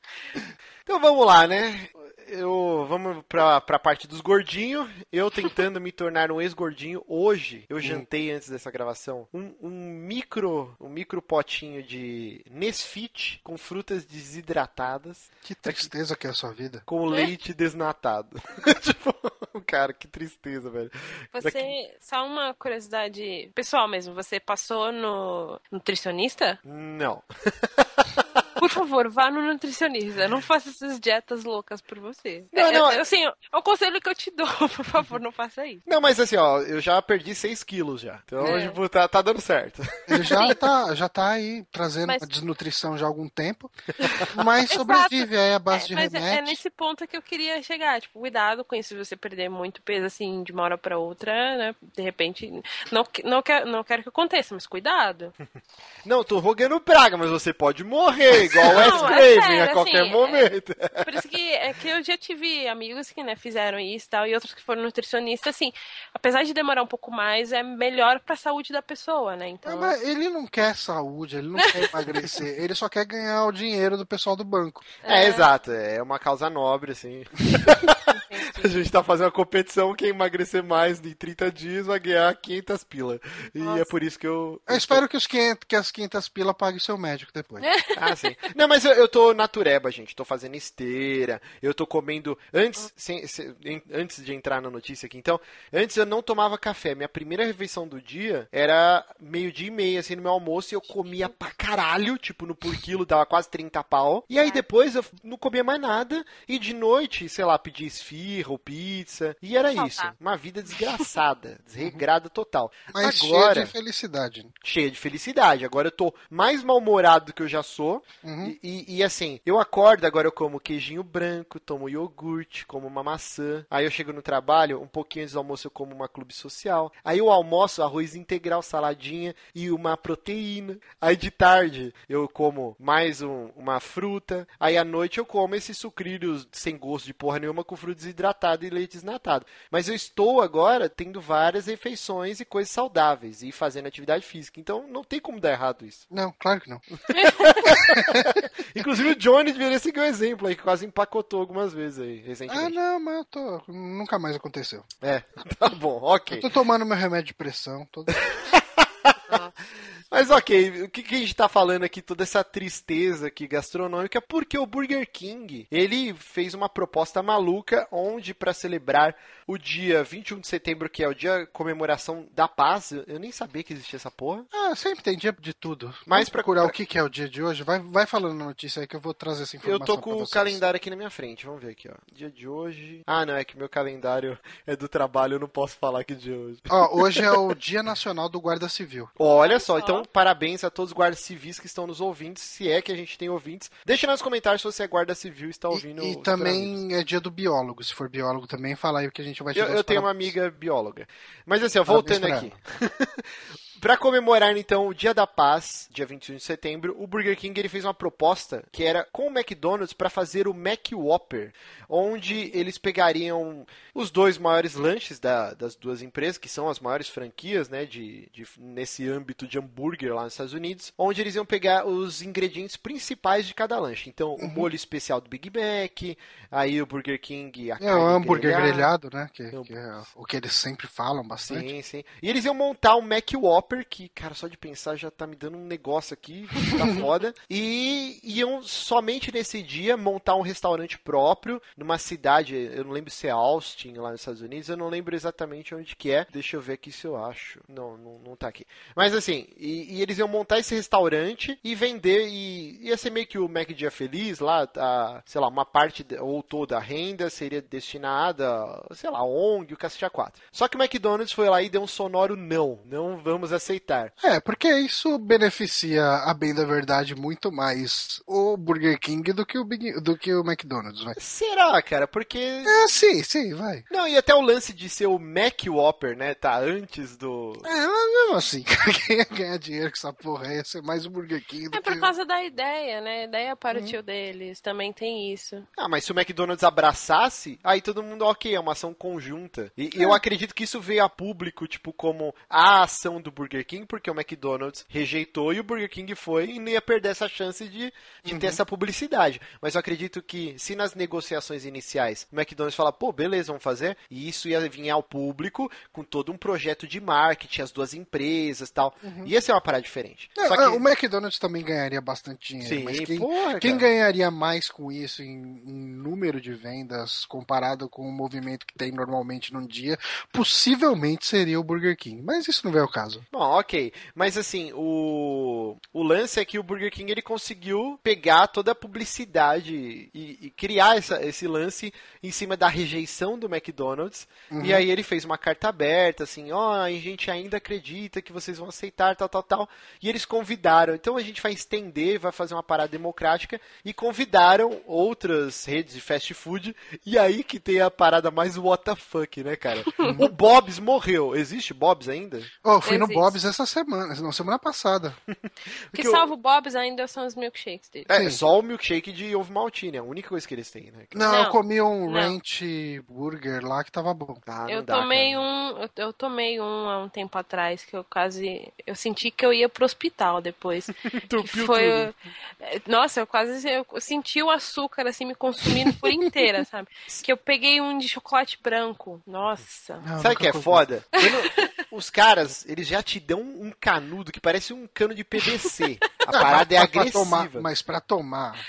Então vamos lá, né? Eu vamos pra, pra parte dos gordinhos. Eu tentando me tornar um ex-gordinho. Hoje eu hum. jantei antes dessa gravação um, um, micro um micro potinho de Nesfit com frutas desidratadas. Que tristeza que é a sua vida. Com leite desnatado. tipo, cara, que tristeza, velho. Você, Daqui... só uma curiosidade pessoal mesmo, você passou no nutricionista? Não. Por favor, vá no nutricionista. Não faça essas dietas loucas por você. Não, não. É, assim, é o conselho que eu te dou, por favor, não faça isso. Não, mas assim, ó, eu já perdi 6 quilos já. Então, é. tipo, tá, tá dando certo. Ele já tá, já tá aí trazendo mas... a desnutrição já há algum tempo. Mas sobrevive aí a base é, de mas remédio. É nesse ponto que eu queria chegar. Tipo, cuidado com isso. Se você perder muito peso, assim, de uma hora pra outra, né? De repente, não, não, quer, não quero que aconteça, mas cuidado. Não, tô rogando praga, mas você pode morrer igual o Wes é Craven a qualquer assim, momento. É, por isso que, é que eu já tive amigos que né, fizeram isso e tal, e outros que foram nutricionistas, assim, apesar de demorar um pouco mais, é melhor pra saúde da pessoa, né? Então... É, ele não quer saúde, ele não quer emagrecer, ele só quer ganhar o dinheiro do pessoal do banco. É, é exato, é uma causa nobre, assim. A gente tá fazendo uma competição, quem emagrecer mais em 30 dias vai ganhar 500 pila. E Nossa. é por isso que eu... Eu espero que, os 500, que as 500 pila pague seu médico depois. ah, sim. Não, mas eu, eu tô natureba, gente. Tô fazendo esteira, eu tô comendo... Antes, sem, sem, antes de entrar na notícia aqui, então, antes eu não tomava café. Minha primeira refeição do dia era meio dia e meia, assim, no meu almoço, e eu comia pra caralho, tipo, no por quilo dava quase 30 pau. E aí depois eu não comia mais nada, e de noite, sei lá, pedia esfirra ou pizza, e era isso. Uma vida desgraçada, desregrada total. Mas Agora, cheia de felicidade. Cheia de felicidade. Agora eu tô mais mal-humorado do que eu já sou, uhum. e, e, e, assim, eu acordo, agora eu como queijinho branco, tomo iogurte, como uma maçã. Aí eu chego no trabalho, um pouquinho antes do almoço eu como uma clube social. Aí eu almoço arroz integral, saladinha e uma proteína. Aí de tarde eu como mais um, uma fruta. Aí à noite eu como esses sucrilhos sem gosto de porra nenhuma com fruta desidratada e leite desnatado. Mas eu estou agora tendo várias refeições e coisas saudáveis e fazendo atividade física. Então não tem como dar errado isso. Não, claro que não. Inclusive o Johnny deveria seguir o um exemplo aí, que quase empacotou algumas vezes aí, recentemente. Ah, não, mas eu tô. Nunca mais aconteceu. É, tá bom, ok. Eu tô tomando meu remédio de pressão. Tô... Mas ok, o que, que a gente tá falando aqui, toda essa tristeza aqui gastronômica, porque o Burger King, ele fez uma proposta maluca, onde para celebrar o dia 21 de setembro, que é o dia comemoração da paz, eu nem sabia que existia essa porra. Ah, sempre tem dia de tudo. Mas para procurar pra... o que, que é o dia de hoje, vai, vai falando na notícia aí que eu vou trazer essa informação Eu tô com o calendário aqui na minha frente, vamos ver aqui, ó. Dia de hoje... Ah, não, é que meu calendário é do trabalho, eu não posso falar que dia é hoje. Ó, hoje é o Dia Nacional do Guarda Civil. Olha só, então então, parabéns a todos os guardas civis que estão nos ouvindo, se é que a gente tem ouvintes. Deixa nos comentários se você é guarda civil e está ouvindo. E, e também é dia do biólogo. Se for biólogo também, fala aí o que a gente vai te Eu, eu tenho uma amiga bióloga. Mas assim, ó, voltando aqui. Para comemorar então o Dia da Paz, dia 21 de setembro, o Burger King ele fez uma proposta que era com o McDonald's para fazer o Mac Whopper, onde eles pegariam os dois maiores lanches da, das duas empresas, que são as maiores franquias, né, de, de, nesse âmbito de hambúrguer lá nos Estados Unidos, onde eles iam pegar os ingredientes principais de cada lanche. Então, uhum. o molho especial do Big Mac, aí o Burger King, a é, o hambúrguer grelhado, né, que, que, é o que eles sempre falam bastante. Sim, sim. E eles iam montar o Mac Whopper, que, cara, só de pensar já tá me dando um negócio aqui, tá foda. E iam somente nesse dia montar um restaurante próprio numa cidade, eu não lembro se é Austin, lá nos Estados Unidos, eu não lembro exatamente onde que é. Deixa eu ver aqui se eu acho. Não, não, não tá aqui. Mas assim, e, e eles iam montar esse restaurante e vender, e ia ser meio que o Mac Dia Feliz lá, a, sei lá, uma parte ou toda a renda seria destinada, sei lá, ONG, o Cacete 4. Só que o McDonald's foi lá e deu um sonoro não, não vamos aceitar. É, porque isso beneficia, a bem da verdade, muito mais o Burger King do que o, Big, do que o McDonald's, vai. Será, cara? Porque... É, sim, sim, vai. Não, e até o lance de ser o Mac Whopper, né, tá antes do... É, mas mesmo assim, quem ia ganhar dinheiro com essa porra. Ia ser mais o Burger King do É por que... causa da ideia, né? A ideia partiu deles. Também tem isso. Ah, mas se o McDonald's abraçasse, aí todo mundo, ok, é uma ação conjunta. E eu acredito que isso veio a público, tipo, como a ação do Burger King, porque o McDonald's rejeitou e o Burger King foi e não ia perder essa chance de, de ter essa publicidade. Mas eu acredito que se nas negociações iniciais o McDonald's falar, pô, beleza, vamos fazer, e isso ia vir ao público com todo um projeto de marketing, as duas empresas tal, ia ser uma parada diferente. É, é, que... O McDonald's também ganharia bastante dinheiro, Sim, mas quem, porra, quem ganharia mais com isso em, em número de vendas comparado com o movimento que tem normalmente num dia, possivelmente seria o Burger King. Mas isso não é o caso. Bom, ok. Mas assim, o, o lance é que o Burger King ele conseguiu pegar toda a publicidade e, e criar essa- esse lance em cima da rejeição do McDonald's. E aí ele fez uma carta aberta, assim, ó, a gente ainda acredita que vocês vão aceitar, tal, tal, tal. E eles convidaram. Então a gente vai estender, vai fazer uma parada democrática. E convidaram outras redes de fast food. E aí que tem a parada mais what the fuck, né, cara? o Bob's morreu. Existe Bob's ainda? Oh, fui no Existe. Bob's essa semana, não, semana passada. O que Porque o- salva o Bob's ainda são os milkshakes dele. É, Sim. só o milkshake de ovo maltine, é a única coisa que eles têm, né? Não, Não, eu comi um não. ranch burger lá que tava bom. Ah, Eu dá, tomei cara. um, eu, eu tomei um há um tempo atrás que eu quase, eu senti que eu ia pro hospital depois. que foi, tudo. nossa, eu quase eu senti o açúcar assim me consumindo por inteira, sabe? Que eu peguei um de chocolate branco. Nossa. Não, Sabe o que é foda? Quando os caras, eles já te dão um canudo que parece um cano de PVC. A Não, parada é mas pra agressiva. tomar- mas pra tomar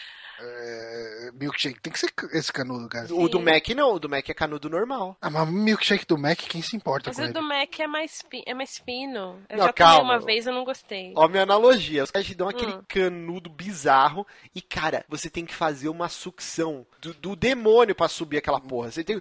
é, milkshake tem que ser esse canudo, cara. O do Mac não, o do Mac é canudo normal. Ah, mas milkshake do Mac, quem se importa Mas com o ele? do Mac é mais, fi- é mais fino. Eu Não, já calma. uma vez e eu não gostei. Ó, minha analogia. Os caras te dão aquele Hum. canudo bizarro e, cara, você tem que fazer uma sucção do, do demônio pra subir aquela porra. Você tem.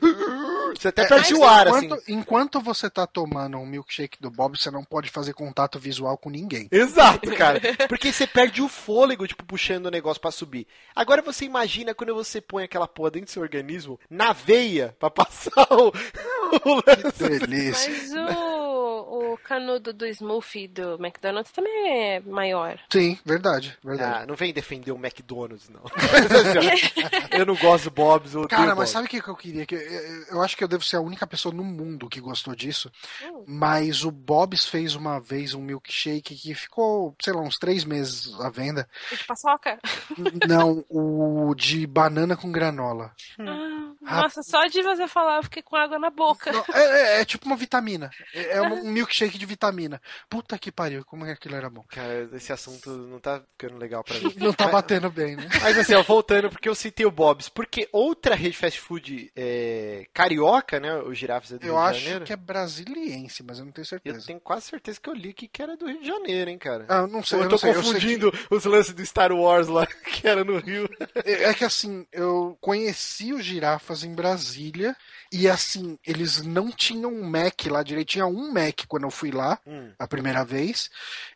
Você até É, perde o ar, assim. enquanto, enquanto você tá tomando um milkshake do Bob, você não pode fazer contato visual com ninguém. Exato, cara. Porque você perde o fôlego, tipo, puxando o negócio pra subir. Agora você imagina quando você põe aquela porra dentro do seu organismo, na veia, pra passar o, o lance. Delícia. Mas o, o canudo do smoothie do McDonald's também é maior. Sim, verdade, verdade. Ah, não vem defender o McDonald's, não. Eu não gosto do Bob's, eu Cara, Bob's. mas sabe o que que eu queria? Que eu- eu acho que eu devo ser a única pessoa no mundo que gostou disso. Hum. Mas o Bob's fez uma vez um milkshake que ficou, sei lá, uns três meses à venda. De paçoca? Não, o de banana com granola. Ah, nossa, só de você falar eu fiquei com água na boca. Não, é, é- é tipo uma vitamina. É, é um milkshake de vitamina. Puta que pariu, como é que aquilo era bom. Cara, esse assunto não tá ficando legal pra mim. Não tá batendo bem, né? Mas assim, ó, voltando, porque eu citei o Bob's, porque outra rede fast food é, carioca, né? O Girafes é do Eu Rio de acho Janeiro. que é brasiliense, mas eu não tenho Eu certeza. tenho quase certeza que eu li que que era do Rio de Janeiro, hein, cara. Ah, eu não sei, eu eu tô sei. Eu sei confundindo os lances do Star Wars lá, que era no Rio. que- é, é que assim, eu conheci os girafas em Brasília e assim, eles não tinham um Mac lá direito. Tinha um Mac quando eu fui lá Hum. a primeira vez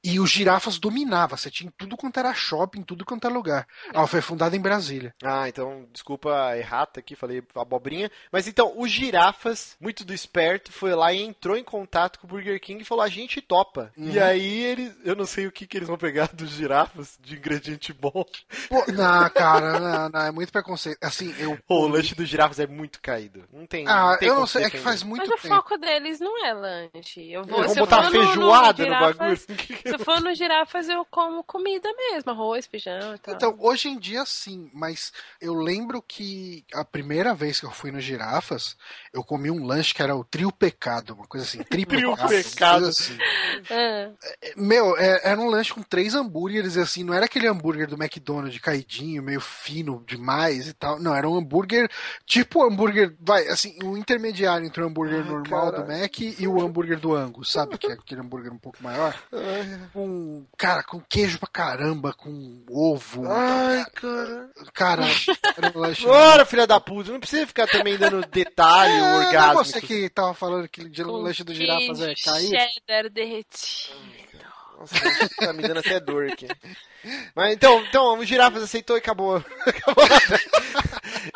e os girafas dominavam. Você tinha tudo quanto era shopping, tudo quanto era lugar. Ah, foi fundado em Brasília. Ah, então, desculpa a errata aqui, falei abobrinha. Mas então, o Girafas, muito do esperto, foi lá e entrou em contato com o Burger King e falou, a gente topa. E aí, eles, eu não sei o que, que eles vão pegar dos girafas de ingrediente bom. Pô, não, cara, não, não, é muito preconceito. Assim, eu. Pô, o lanche dos girafas é muito caído. Não tem Ah, tem eu não sei, é que faz muito Mas o tempo. foco deles não é lanche. Eu vou, Vão eu botar for no- feijoada no, girafas- bagulho. assim, que- Se eu for no girafas, eu como comida mesmo, arroz, feijão e tal. Então, hoje em dia sim, mas eu lembro que a primeira vez que eu fui no Girafas, eu comi um lanche que era o trio pecado, uma coisa assim, trio Trio pecado. assim. Ah, Meu, é- era um lanche com três hambúrgueres, assim, não era aquele hambúrguer do McDonald's caidinho, meio fino demais e tal. Não, era um hambúrguer, tipo hambúrguer, vai, assim, um intermediário entre o hambúrguer Ai, normal cara. do Mac e o hambúrguer do Angus, sabe? Que é aquele hambúrguer um pouco maior. Com, cara, com queijo pra caramba, com ovo. Ai, cara. Cara, era um lanche. Ora, filha da puta, não precisa ficar também dando detalhe, É, não é orgasmo. você que tava falando que o lanche do girafas é cair? cheddar derretido. Nossa, tá me dando até dor aqui. Mas então, então o Girafas aceitou e acabou. acabou.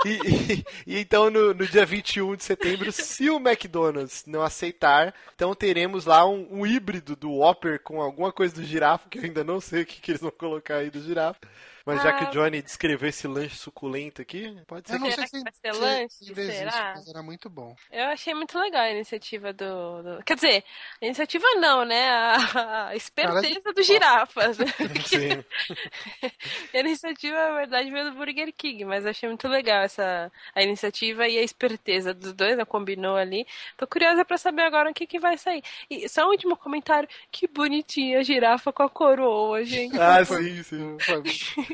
E, e, e, então no, no, dia 21 de setembro, se o McDonald's não aceitar, então teremos lá um, um híbrido do Whopper com alguma coisa do girafa, que eu ainda não sei o que, que eles vão colocar aí do girafa. Mas já que o ah. Johnny descreveu esse lanche suculento aqui, pode ser eu não sei se, vai ser lanche, se será? Era muito bom. Eu achei muito legal a iniciativa do, do... Quer dizer, a iniciativa não, né? A, a esperteza Cara, do girafas. Né? Sim. a iniciativa, na verdade, veio do Burger King, mas achei muito legal essa a iniciativa e a esperteza dos dois, né? Combinou ali. Tô curiosa pra saber agora o que, que vai sair. E só um último comentário. Que bonitinha a girafa com a coroa, gente. Ah, sim, sim.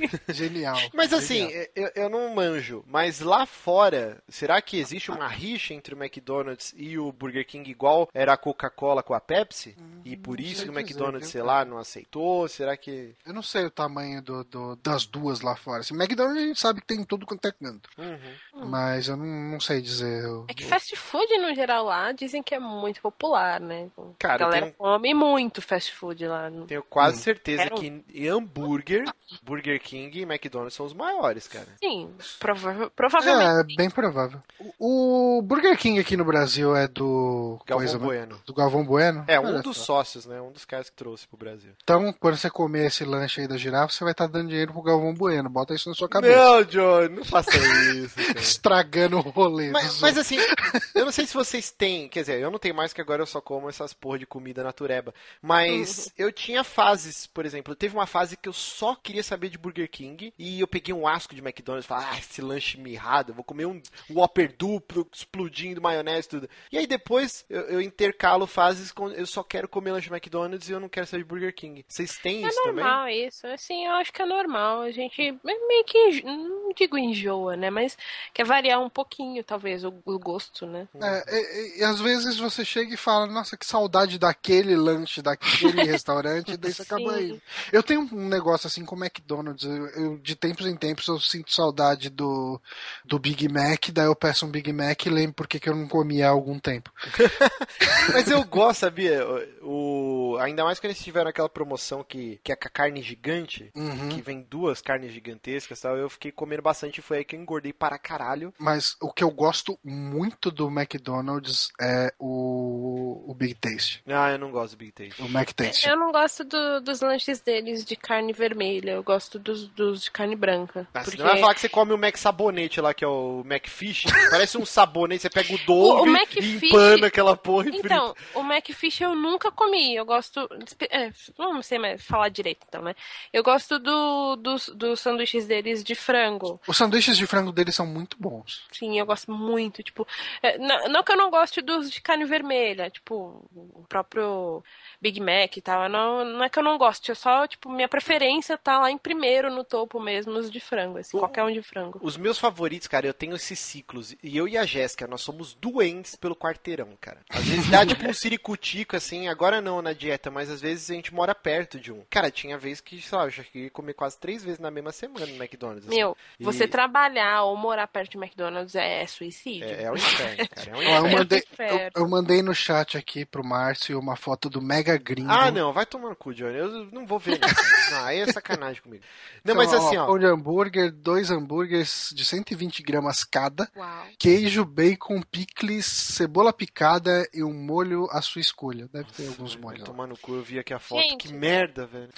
Genial. Mas assim, Genial. Eu, eu não manjo, mas lá fora, será que existe uma rixa entre o McDonald's e o Burger King igual era a Coca-Cola com a Pepsi? Hum, e por isso que o McDonald's, dizer, sei lá, não aceitou? Será que. Eu não sei o tamanho do, do das duas lá fora. Assim, McDonald's a gente sabe que tem tudo quanto é canto. Uhum. Mas eu não, não sei dizer. Eu... É que fast food no geral lá dizem que é muito popular, né? Cara, a galera tenho... come muito fast food lá. No... Tenho quase hum. certeza Quero... que hambúrguer, Burger King e McDonald's são os maiores, cara. Sim, prova provavelmente. É, bem provável. O, Burger King aqui no Brasil é do. Galvão coisa, né? Bueno. Do Galvão Bueno? É, um Olha dos só. sócios, né? Um dos caras que trouxe pro Brasil. Então, quando você comer esse lanche aí da girafa, você vai estar tá dando dinheiro pro Galvão Bueno. Bota isso na sua cabeça. Não, John, não faça isso. Estragando o rolê. Mas, mas, assim, eu não sei se vocês têm. Quer dizer, eu não tenho mais que agora eu só como essas porra de comida natureba. Mas uhum. eu tinha fases, por exemplo. Teve uma fase que eu só queria saber de Burger King e eu peguei um asco de McDonald's e falei, ah, esse lanche mirrado, vou comer um Whopper duplo, explodindo maionese tudo. E aí depois eu, eu intercalo fases com eu só quero comer lanche McDonald's e eu não quero sair de Burger King. Vocês têm é isso também? É normal isso, assim, eu acho que é normal. A gente meio que, não digo enjoa, né, mas quer variar um pouquinho, talvez, o, o gosto, né. É, e, e, às vezes você chega e fala, nossa, que saudade daquele lanche, daquele restaurante, e daí você acaba aí. Eu tenho um negócio assim com McDonald's, eu, de tempos em tempos eu sinto saudade do, do Big Mac, daí eu peço um Big Mac e lembro porque que eu não comia há algum tempo. Mas eu gosto, sabia? O, ainda mais quando eles tiveram aquela promoção que, que é com a carne gigante, uhum. que vem duas carnes gigantescas tal, eu fiquei comendo bastante e foi aí que eu engordei para caralho. Mas o que eu gosto muito do McDonald's é o, o Big Taste. Ah, eu não gosto do Big Taste. O Mac Taste. Eu não gosto do, dos lanches deles de carne vermelha, eu gosto dos, dos de carne branca. Ah, porque... Você não vai falar que você come o Mac Sabonete lá, que é o Mac Fish? Parece um sabonete, você pega o Dove o, o e empana aquela porra e Então, frita. o Mac Fish eu nunca comi. Eu gosto. É, não sei mais falar direito, então, né? Eu gosto do, dos, dos sanduíches deles de frango. Os sanduíches de frango deles são muito bons. Sim, eu gosto muito. Tipo, é, não, não, que eu não goste dos de carne vermelha, tipo, o próprio Big Mac e tal. Não, não é que eu não goste, é só, tipo, minha preferência tá lá em primeiro no topo mesmo, os de frango, assim, o, qualquer um de frango. Os meus favoritos, cara, eu tenho esses ciclos. E eu e a Jéssica, nós somos doentes pelo quarteirão, cara. Às vezes dá tipo um ciricutico, assim, agora não na dieta, mas às vezes a gente mora perto de um. Cara, tinha vez que, sei lá, eu já queria comer quase três vezes na mesma semana no McDonald's. Assim. Meu, e... você trabalhar ou morar perto de McDonald's é, suicídio. É, é o inferno, cara. É o inferno. eu, mandei, eu, eu, mandei no chat aqui pro Márcio uma foto do Mega Gringo. Ah, não, vai tomar no cu, Johnny. Eu não vou ver, não. não aí é sacanagem comigo. Não, mas assim, ó. Pão de hambúrguer, dois hambúrgueres de 120 gramas cada. Uau. Queijo, bacon, picles, cebola picada e um molho à sua escolha. Deve ter Nossa, alguns molhos. Tomar no cu, eu vi aqui a foto. Gente, que merda, velho.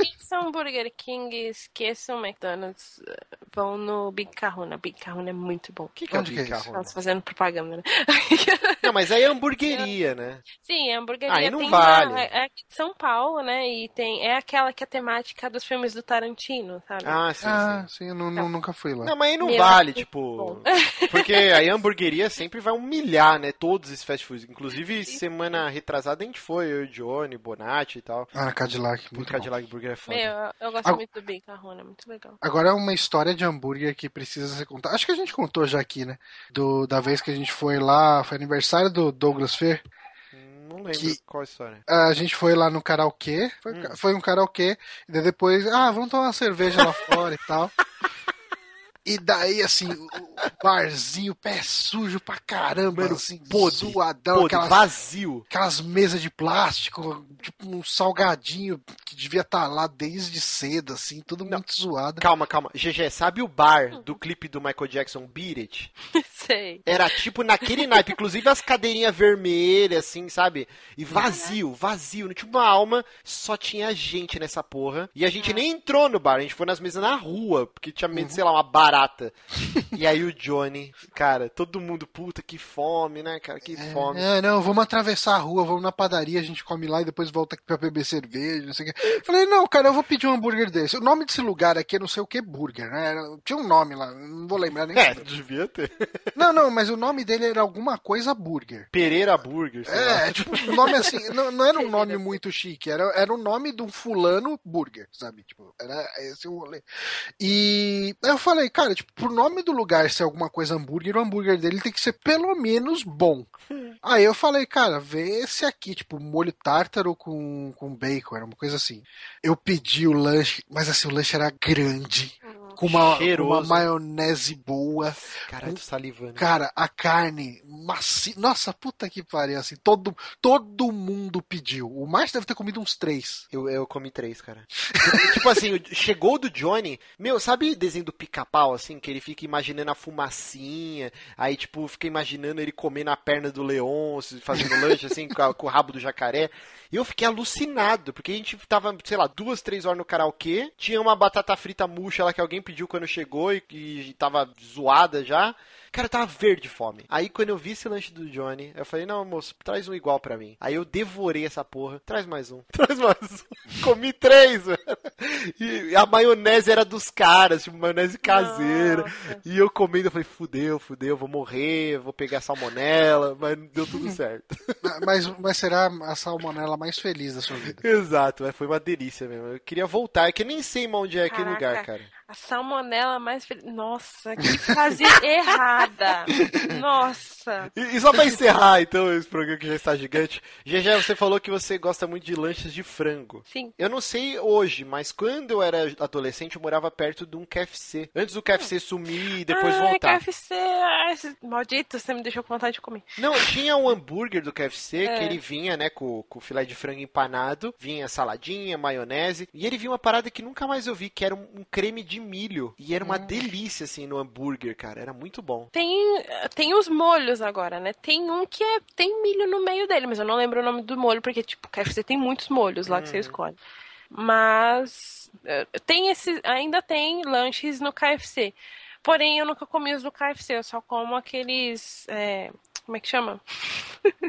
Esqueçam Burger King, esqueçam McDonald's, vão no Big Kahuna. Big Kahuna é muito bom. O que, que é o Big Kahuna? Estamos fazendo propaganda, né? Não, mas aí é hamburgueria, né? Sim, é hamburgueria. Aí não tem vale. Uma, é aqui de São Paulo, né? E tem, é aquela que é temática dos filmes do Tarantino, sabe? Ah, sim, ah, sim. sim eu não, nunca fui lá. Não, mas aí não Meu, vale, tipo... Porque aí a hamburgueria sempre vai humilhar, né? Todos esses fast foods. Inclusive, semana retrasada a gente foi, eu, Johnny, Bonatti e tal. Ah, Cadillac, muito Cadillac bom. Burger é foda. Meu, eu gosto muito do Kahuna, é muito legal. Agora é uma história de hambúrguer que precisa ser contada. Acho que a gente contou já aqui, né? Do, da vez que a gente foi lá, foi aniversário do Douglas Fer. Não lembro que qual a história. A gente foi lá no karaokê, foi, hum. foi um karaokê, e depois, ah, vamos tomar uma cerveja lá fora e tal. E daí, assim, o barzinho, pé sujo pra caramba, Mano, assim, podre, zoadão, Podre, aquelas, vazio. aquelas mesas de plástico, tipo um salgadinho que devia estar lá desde cedo, assim, tudo Não. muito zoado. Calma, calma. GG, sabe o bar do clipe do Michael Jackson, Beat It? Sei. Era tipo naquele naipe, inclusive as cadeirinhas vermelhas, assim, sabe? E vazio, vazio, não tinha uma alma, só tinha gente nessa porra. E a gente nem entrou no bar, a gente foi nas mesas na rua, porque tinha medo, sei lá, uma barata. E aí o Johnny, cara, todo mundo, puta, que fome, né, cara, que fome. É, não, vamos atravessar a rua, vamos na padaria, a gente come lá e depois volta aqui pra beber cerveja, não sei o quê. Falei, não, cara, eu vou pedir um hambúrguer desse. O nome desse lugar aqui é não sei o que burger, né? Tinha um nome lá, não vou lembrar nem. É, devia ter. Não, não, mas o nome dele era alguma coisa burger. Pereira Burger, sei lá. É, tipo, um nome assim, não, não era um nome muito chique, era, era o nome de um fulano burger, sabe? Tipo, era esse o rolê. E aí eu falei, cara, tipo, pro nome do lugar ser alguma coisa hambúrguer, o hambúrguer dele tem que ser pelo menos bom. Aí eu falei, cara, vê esse aqui, tipo, molho tártaro com, com bacon, era uma coisa assim. Eu pedi o lanche, mas assim, o lanche era grande, com uma, uma maionese boa. Caralho, tô salivando. Cara, a carne macia. Nossa, puta que pariu, assim. Todo, todo mundo pediu. O Márcio deve ter comido uns três. Eu, eu comi três, cara. tipo assim, chegou do Johnny. Meu, sabe o desenho do pica-pau, assim? Que ele fica imaginando a fumacinha. Aí, tipo, fica imaginando ele comendo a perna do leão, fazendo lanche, assim, com, a- com o rabo do jacaré. E eu fiquei alucinado, porque a gente tava, sei lá, duas, três horas no karaokê. Tinha uma batata frita murcha lá que alguém pediu quando chegou e, e tava zoada já. Cara, eu tava verde de fome. Aí quando eu vi esse lanche do Johnny, eu falei, não, moço, traz um igual pra mim. Aí eu devorei essa porra. Traz mais um. Traz mais um. Comi três, velho. E a maionese era dos caras, tipo, maionese caseira. Nossa. E eu comendo, eu falei, fudeu, fudeu, vou morrer, vou pegar salmonela, mas deu tudo certo. Mas, mas será a salmonela mais feliz da sua vida. Exato, mas foi uma delícia mesmo. Eu queria voltar, é que nem sei mais onde é aquele Caraca. lugar, cara. A salmonela mais feliz. Nossa, que frase errada. Nossa. E, e só pra encerrar, então, esse programa que já está gigante. GG, você falou que você gosta muito de lanches de frango. Sim. Eu não sei hoje, mas quando eu era adolescente, eu morava perto de um KFC. Antes do KFC sumir e depois Ai, voltar. KFC. ai, esse Maldito, você me deixou com vontade de comer. Não, tinha um hambúrguer do KFC É. que ele vinha, né, com, com filé de frango empanado, vinha saladinha, maionese, e ele vinha uma parada que nunca mais eu vi, que era um, um creme de milho. E era uma delícia, assim, no hambúrguer, cara. Era muito bom. Tem, tem os molhos agora, né? Tem um que é, tem milho no meio dele, mas eu não lembro o nome do molho, porque, tipo, KFC tem muitos molhos lá que você escolhe. Mas eh, tem esse, ainda tem lanches no KFC. Porém, eu nunca comi os do KFC, eu só como aqueles. é, como é que chama?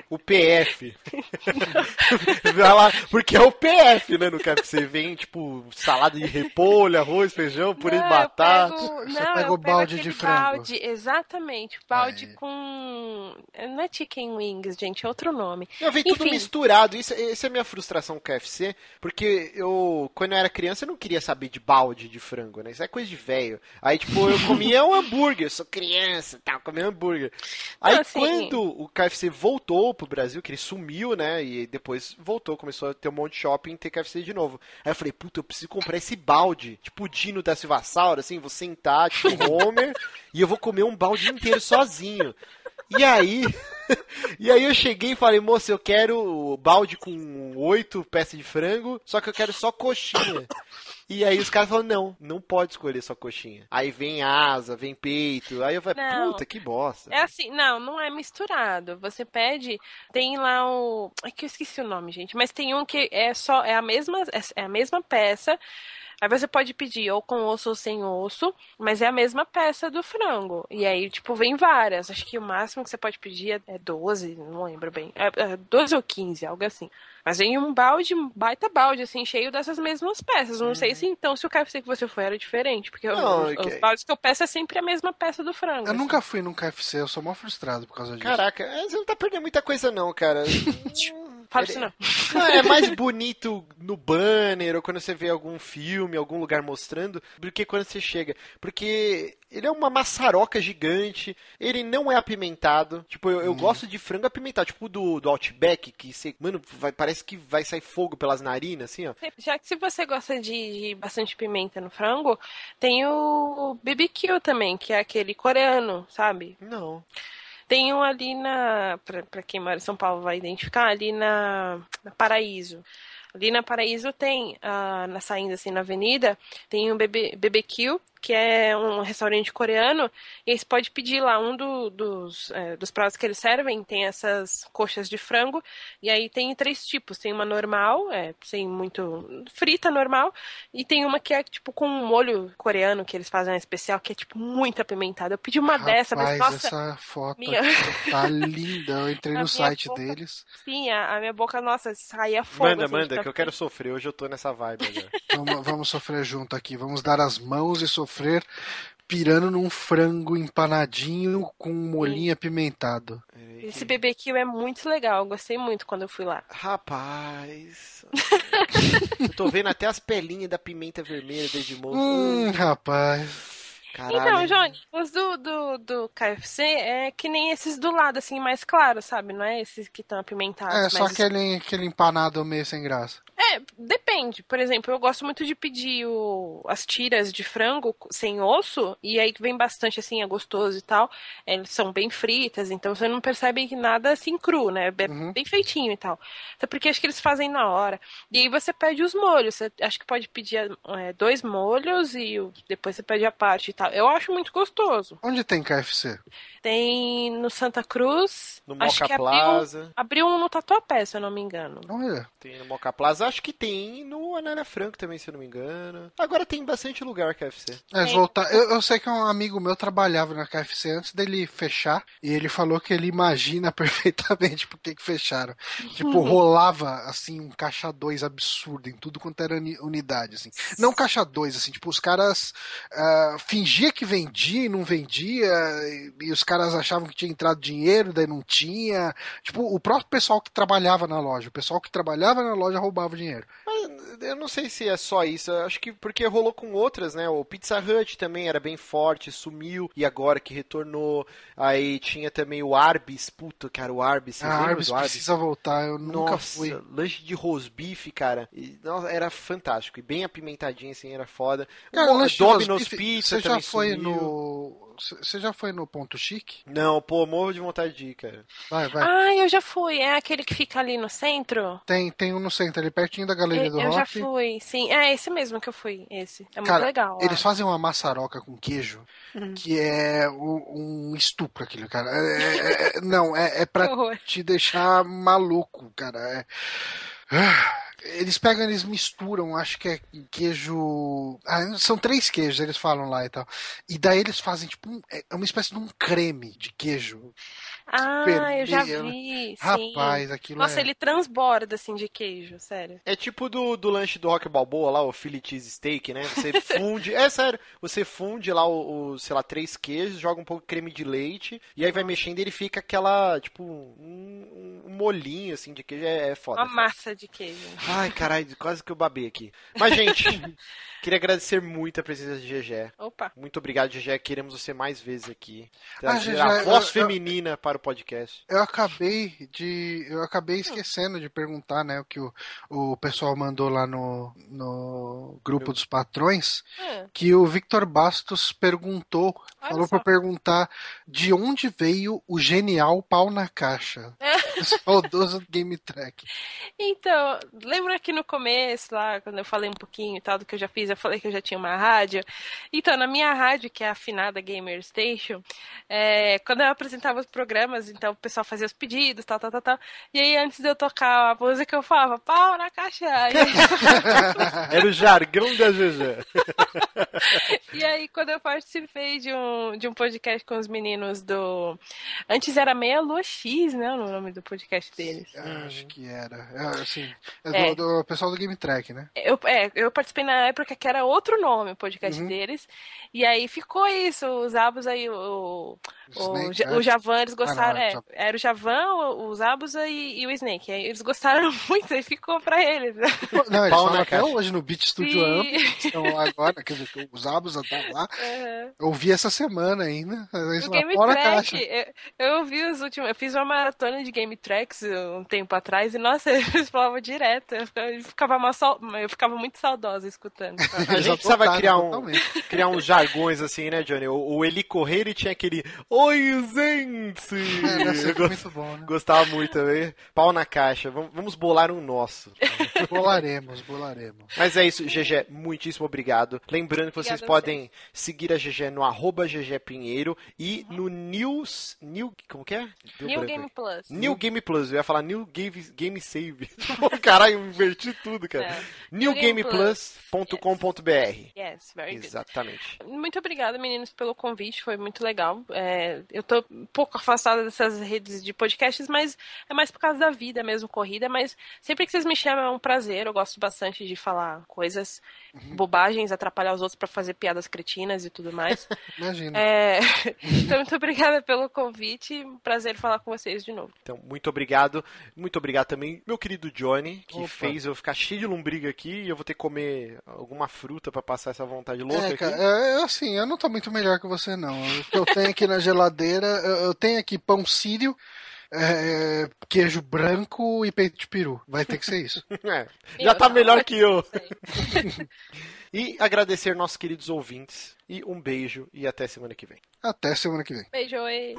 O PF. Vai lá, porque é o PF, né, no KFC. Vem, tipo, salada de repolho, arroz, feijão, purê de eu batata. pego- Você não, pega eu o balde de frango. Balde, exatamente. Balde Aí. com. Não é chicken wings, gente, é outro nome. Não, vem tudo misturado. Isso, essa é a minha frustração com o KFC, porque eu, quando eu era criança, eu não queria saber de balde de frango, né? Isso é coisa de velho. Aí, tipo, eu comia um hambúrguer, eu sou criança, tal, comia hambúrguer. Aí, Não, assim- quando o KFC voltou pro Brasil, que ele sumiu, né? E depois voltou, começou a ter um monte de shopping e ter KFC de novo. Aí eu falei, puta, eu preciso comprar esse balde, tipo o Dino da Silvassauro, assim, vou sentar, tipo Homer, e eu vou comer um balde inteiro sozinho. E aí, e aí eu cheguei e falei, moça, eu quero balde com oito peças de frango, só que eu quero só coxinha. E aí os caras falaram, não, não pode escolher só coxinha. Aí vem asa, vem peito. Aí eu falei, Não. puta, que bosta. É assim, não, não é misturado. Você pede, tem lá o. É que eu esqueci o nome, gente. Mas tem um que é só. É a mesma, é a mesma peça. Aí você pode pedir ou com osso ou sem osso, mas é a mesma peça do frango. E aí, tipo, vem várias. Acho que o máximo que você pode pedir é- é 12, não lembro bem. É, é 12 ou 15, algo assim. Mas vem um balde, um baita balde, assim, cheio dessas mesmas peças. Não sei se então, se o KFC que você foi era diferente, porque Não, os, é que- os baldes que eu peço é sempre a mesma peça do frango. Eu assim. nunca fui num KFC, eu sou mó frustrado por causa disso. Caraca, é, você não tá perdendo muita coisa não, cara. fala Ele- isso não. Não, é mais bonito no banner ou quando você vê algum filme, algum lugar mostrando, do que quando você chega. Porque ele é uma maçaroca gigante, ele não é apimentado. Tipo, eu, eu gosto de frango apimentado, tipo do, do Outback, que você, mano, vai- parece que vai sair fogo pelas narinas, assim, ó. Já que se você gosta de, de bastante pimenta no frango, tem o BBQ também, que é aquele coreano, sabe? Não. Tem um ali na. Pra quem mora em São Paulo vai identificar, ali na, na Paraíso. Ali na Paraíso tem, ah, na saindo assim na avenida, tem um BB, BBQ, que é um restaurante coreano, e aí você pode pedir lá um do- dos, eh, dos pratos que eles servem, tem essas coxas de frango, e aí tem três tipos, tem uma normal, é, sem muito frita normal, e tem uma que é tipo com um molho coreano que eles fazem especial, que é tipo muito apimentada. Eu pedi uma dessa, mas Rapaz, nossa, essa foto minha- aqui tá linda. Eu entrei A no site boca- deles. sim, a, a minha boca, nossa, saía fogo. Manda, assim, manda, tão que eu quero sofrer. Hoje eu tô nessa vibe agora. Vamos, vamos sofrer junto aqui. Vamos dar as mãos e sofrer pirando num frango empanadinho com um molhinho apimentado. Esse BBQ é muito legal, eu gostei muito quando eu fui lá. Rapaz. eu tô vendo até as pelinhas da pimenta vermelha desde moço. Hum, rapaz. Caralho. Então, Johnny, os do, do, do KFC é que nem esses do lado, assim, mais claro, sabe? Não é esses que estão apimentados. É só aquele, aquele empanado meio sem graça. É, depende. Por exemplo, eu gosto muito de pedir o- as tiras de frango sem osso, e aí vem bastante assim, é gostoso e tal. Eles são bem fritas, então você não percebe nada assim cru, né? É Uhum. bem feitinho e tal. Até porque acho que eles fazem na hora. E aí você pede os molhos. Você acho que pode pedir é, dois molhos e depois você pede a parte tal. Eu acho muito gostoso. Onde tem KFC? Tem no Santa Cruz. No acho Moca que abriu, Plaza. abriu um no Tatuapé, se eu não me engano. Olha. Tem no Moca Plaza. Acho que tem no Anália Franco também, se eu não me engano. Agora tem bastante lugar KFC. É, Tem. voltar. Eu, eu sei que um amigo meu trabalhava na KFC antes dele fechar e ele falou que ele imagina perfeitamente por que que fecharam. Tipo, rolava assim um caixa 2 absurdo em tudo quanto era uni- unidade, assim. Não caixa 2, assim, tipo, os caras ah, fingia que vendia e não vendia, e, e os caras achavam que tinha entrado dinheiro, daí não tinha. Tipo, o próprio pessoal que trabalhava na loja, o pessoal que trabalhava na loja roubava o dinheiro. Eu não sei se é só isso. Eu acho que porque rolou com outras, né? O Pizza Hut também era bem forte, sumiu e agora que retornou. Aí tinha também o Arbis. Puta, cara, o Arbis. Vocês A lembram Arbis Arbis? precisa voltar, eu nunca Nossa, fui. lanche de rosbife, cara. E, nossa, era fantástico. E bem apimentadinho, assim, era foda. Cara, o lanche Domino's Pizza Você já foi sumiu. no. Você já foi no Ponto Chique? Não, pô, morro de vontade de ir, cara. Vai, vai. Ah, eu já fui. É aquele que fica ali no centro? Tem, tem um no centro, ali pertinho da Galeria do eu já Rock. fui, sim. É esse mesmo que eu fui, esse. É muito Cara, legal. Eles fazem uma maçaroca com queijo Uhum. que é um, um estupro aquilo, cara. É- é- é- não, é, é pra te deixar maluco, cara. É- Ah, Eles pegam, eles misturam, acho que é queijo. Ah, são três queijos, eles falam lá e tal. E daí eles fazem, tipo, um- é uma espécie de um creme de queijo. Ah, eu já vermelho. vi, sim. Rapaz, aquilo Nossa, é. ele transborda, assim, de queijo, sério. É tipo do, do lanche do Rock Balboa lá, o Philly Cheese Steak, né? Você funde, é sério, você funde lá o, o, sei lá, três queijos, joga um pouco de creme de leite, e aí vai mexendo e ele fica aquela, tipo, um, um molhinho, assim, de queijo, é, é foda. Uma massa de queijo. Ai, caralho, quase que eu babei aqui. Mas, gente, queria agradecer muito a presença de GG. Opa. Muito obrigado, GG. Queremos você mais vezes aqui. Ah, Trazer a voz eu- eu- feminina para o podcast. Eu acabei de. Eu acabei esquecendo de perguntar, né? O que o, o pessoal mandou lá no, no grupo dos patrões. Ah, Que o Victor Bastos perguntou, Olha falou pra perguntar de onde veio o genial pau na caixa. O saudoso Game Track. Então, lembra que no começo, lá, quando eu falei um pouquinho e tal do que eu já fiz, eu falei que eu já tinha uma rádio. Então, na minha rádio, que é a afinada Gamer Station, é, quando eu apresentava os programas, então o pessoal fazia os pedidos, tal, tal, tal, tal. E aí, antes de eu tocar a música, eu falava, pau na caixa. Aí, Era o jargão da GG. E aí, quando eu participei de um, de um podcast com os meninos do. Antes era Meia Lua X, né? O nome do podcast deles. É, acho que era. É, assim, é, É. Do, do pessoal do Game Track, né? Eu, é, eu participei na época que era outro nome o podcast Uhum. deles. E aí ficou isso, os Abos aí, o, o, Snake, Ja- né? o Javan, eles gostaram. Ah, não, é, era o Javan, o- os Abusa e, e o Snake. Aí eles gostaram muito e ficou pra eles. Não, eles Pau até hoje no Beat Studio. Amp. Estão lá agora, quer dizer, que os Abos estão lá. Uhum. Eu vi essa semana ainda. Eles O lá fora Track, caixa. eu, eu vi os últimos. Eu fiz uma maratona de Game Tracks um tempo atrás e, nossa, eles falavam direto. Eu ficava, uma eu ficava muito saudosa escutando. A gente precisava criar um, totalmente. criar uns jargões assim, né, Johnny? O, o Eli correr, ele tinha aquele Oi, gente! É, Eu go- muito bom, né? Gostava muito também. Pau na caixa. Vamos, vamos bolar um nosso. Bolaremos, bolaremos. Mas é isso, GG, muitíssimo obrigado. Lembrando que vocês Obrigada podem seguir a GG no arroba GG Pinheiro e no News. New, como que é? Deu New branco Game. Plus. New Game Plus, eu ia falar New Game, Game Save. Caralho, eu inverti tudo, cara. É. newgameplus.com.br. Yes, very good. Exatamente. Muito obrigada, meninos, pelo convite. Foi muito legal. É, eu tô um pouco afastada dessas redes de podcasts, mas é mais por causa da vida mesmo, corrida. Mas sempre que vocês me chamam é um prazer. Eu gosto bastante de falar coisas, bobagens, atrapalhar os outros pra fazer piadas cretinas e tudo mais. Imagina. É, então, muito obrigada pelo convite. Prazer falar com vocês de novo. Então, muito obrigado. Muito obrigado também, meu querido Johnny, que Opa. fez eu ficar cheio de lombriga aqui e eu vou ter que comer alguma fruta pra passar essa vontade louca É, aqui. cara, é, assim, eu não tô muito melhor que você, não. O que eu tenho aqui na geladeira, eu, eu tenho aqui pão sírio, é, queijo branco e peito de peru. Vai ter que ser isso. É, já tá melhor que eu. E agradecer nossos queridos ouvintes. E um beijo e até semana que vem. Até semana que vem. Beijo, oi.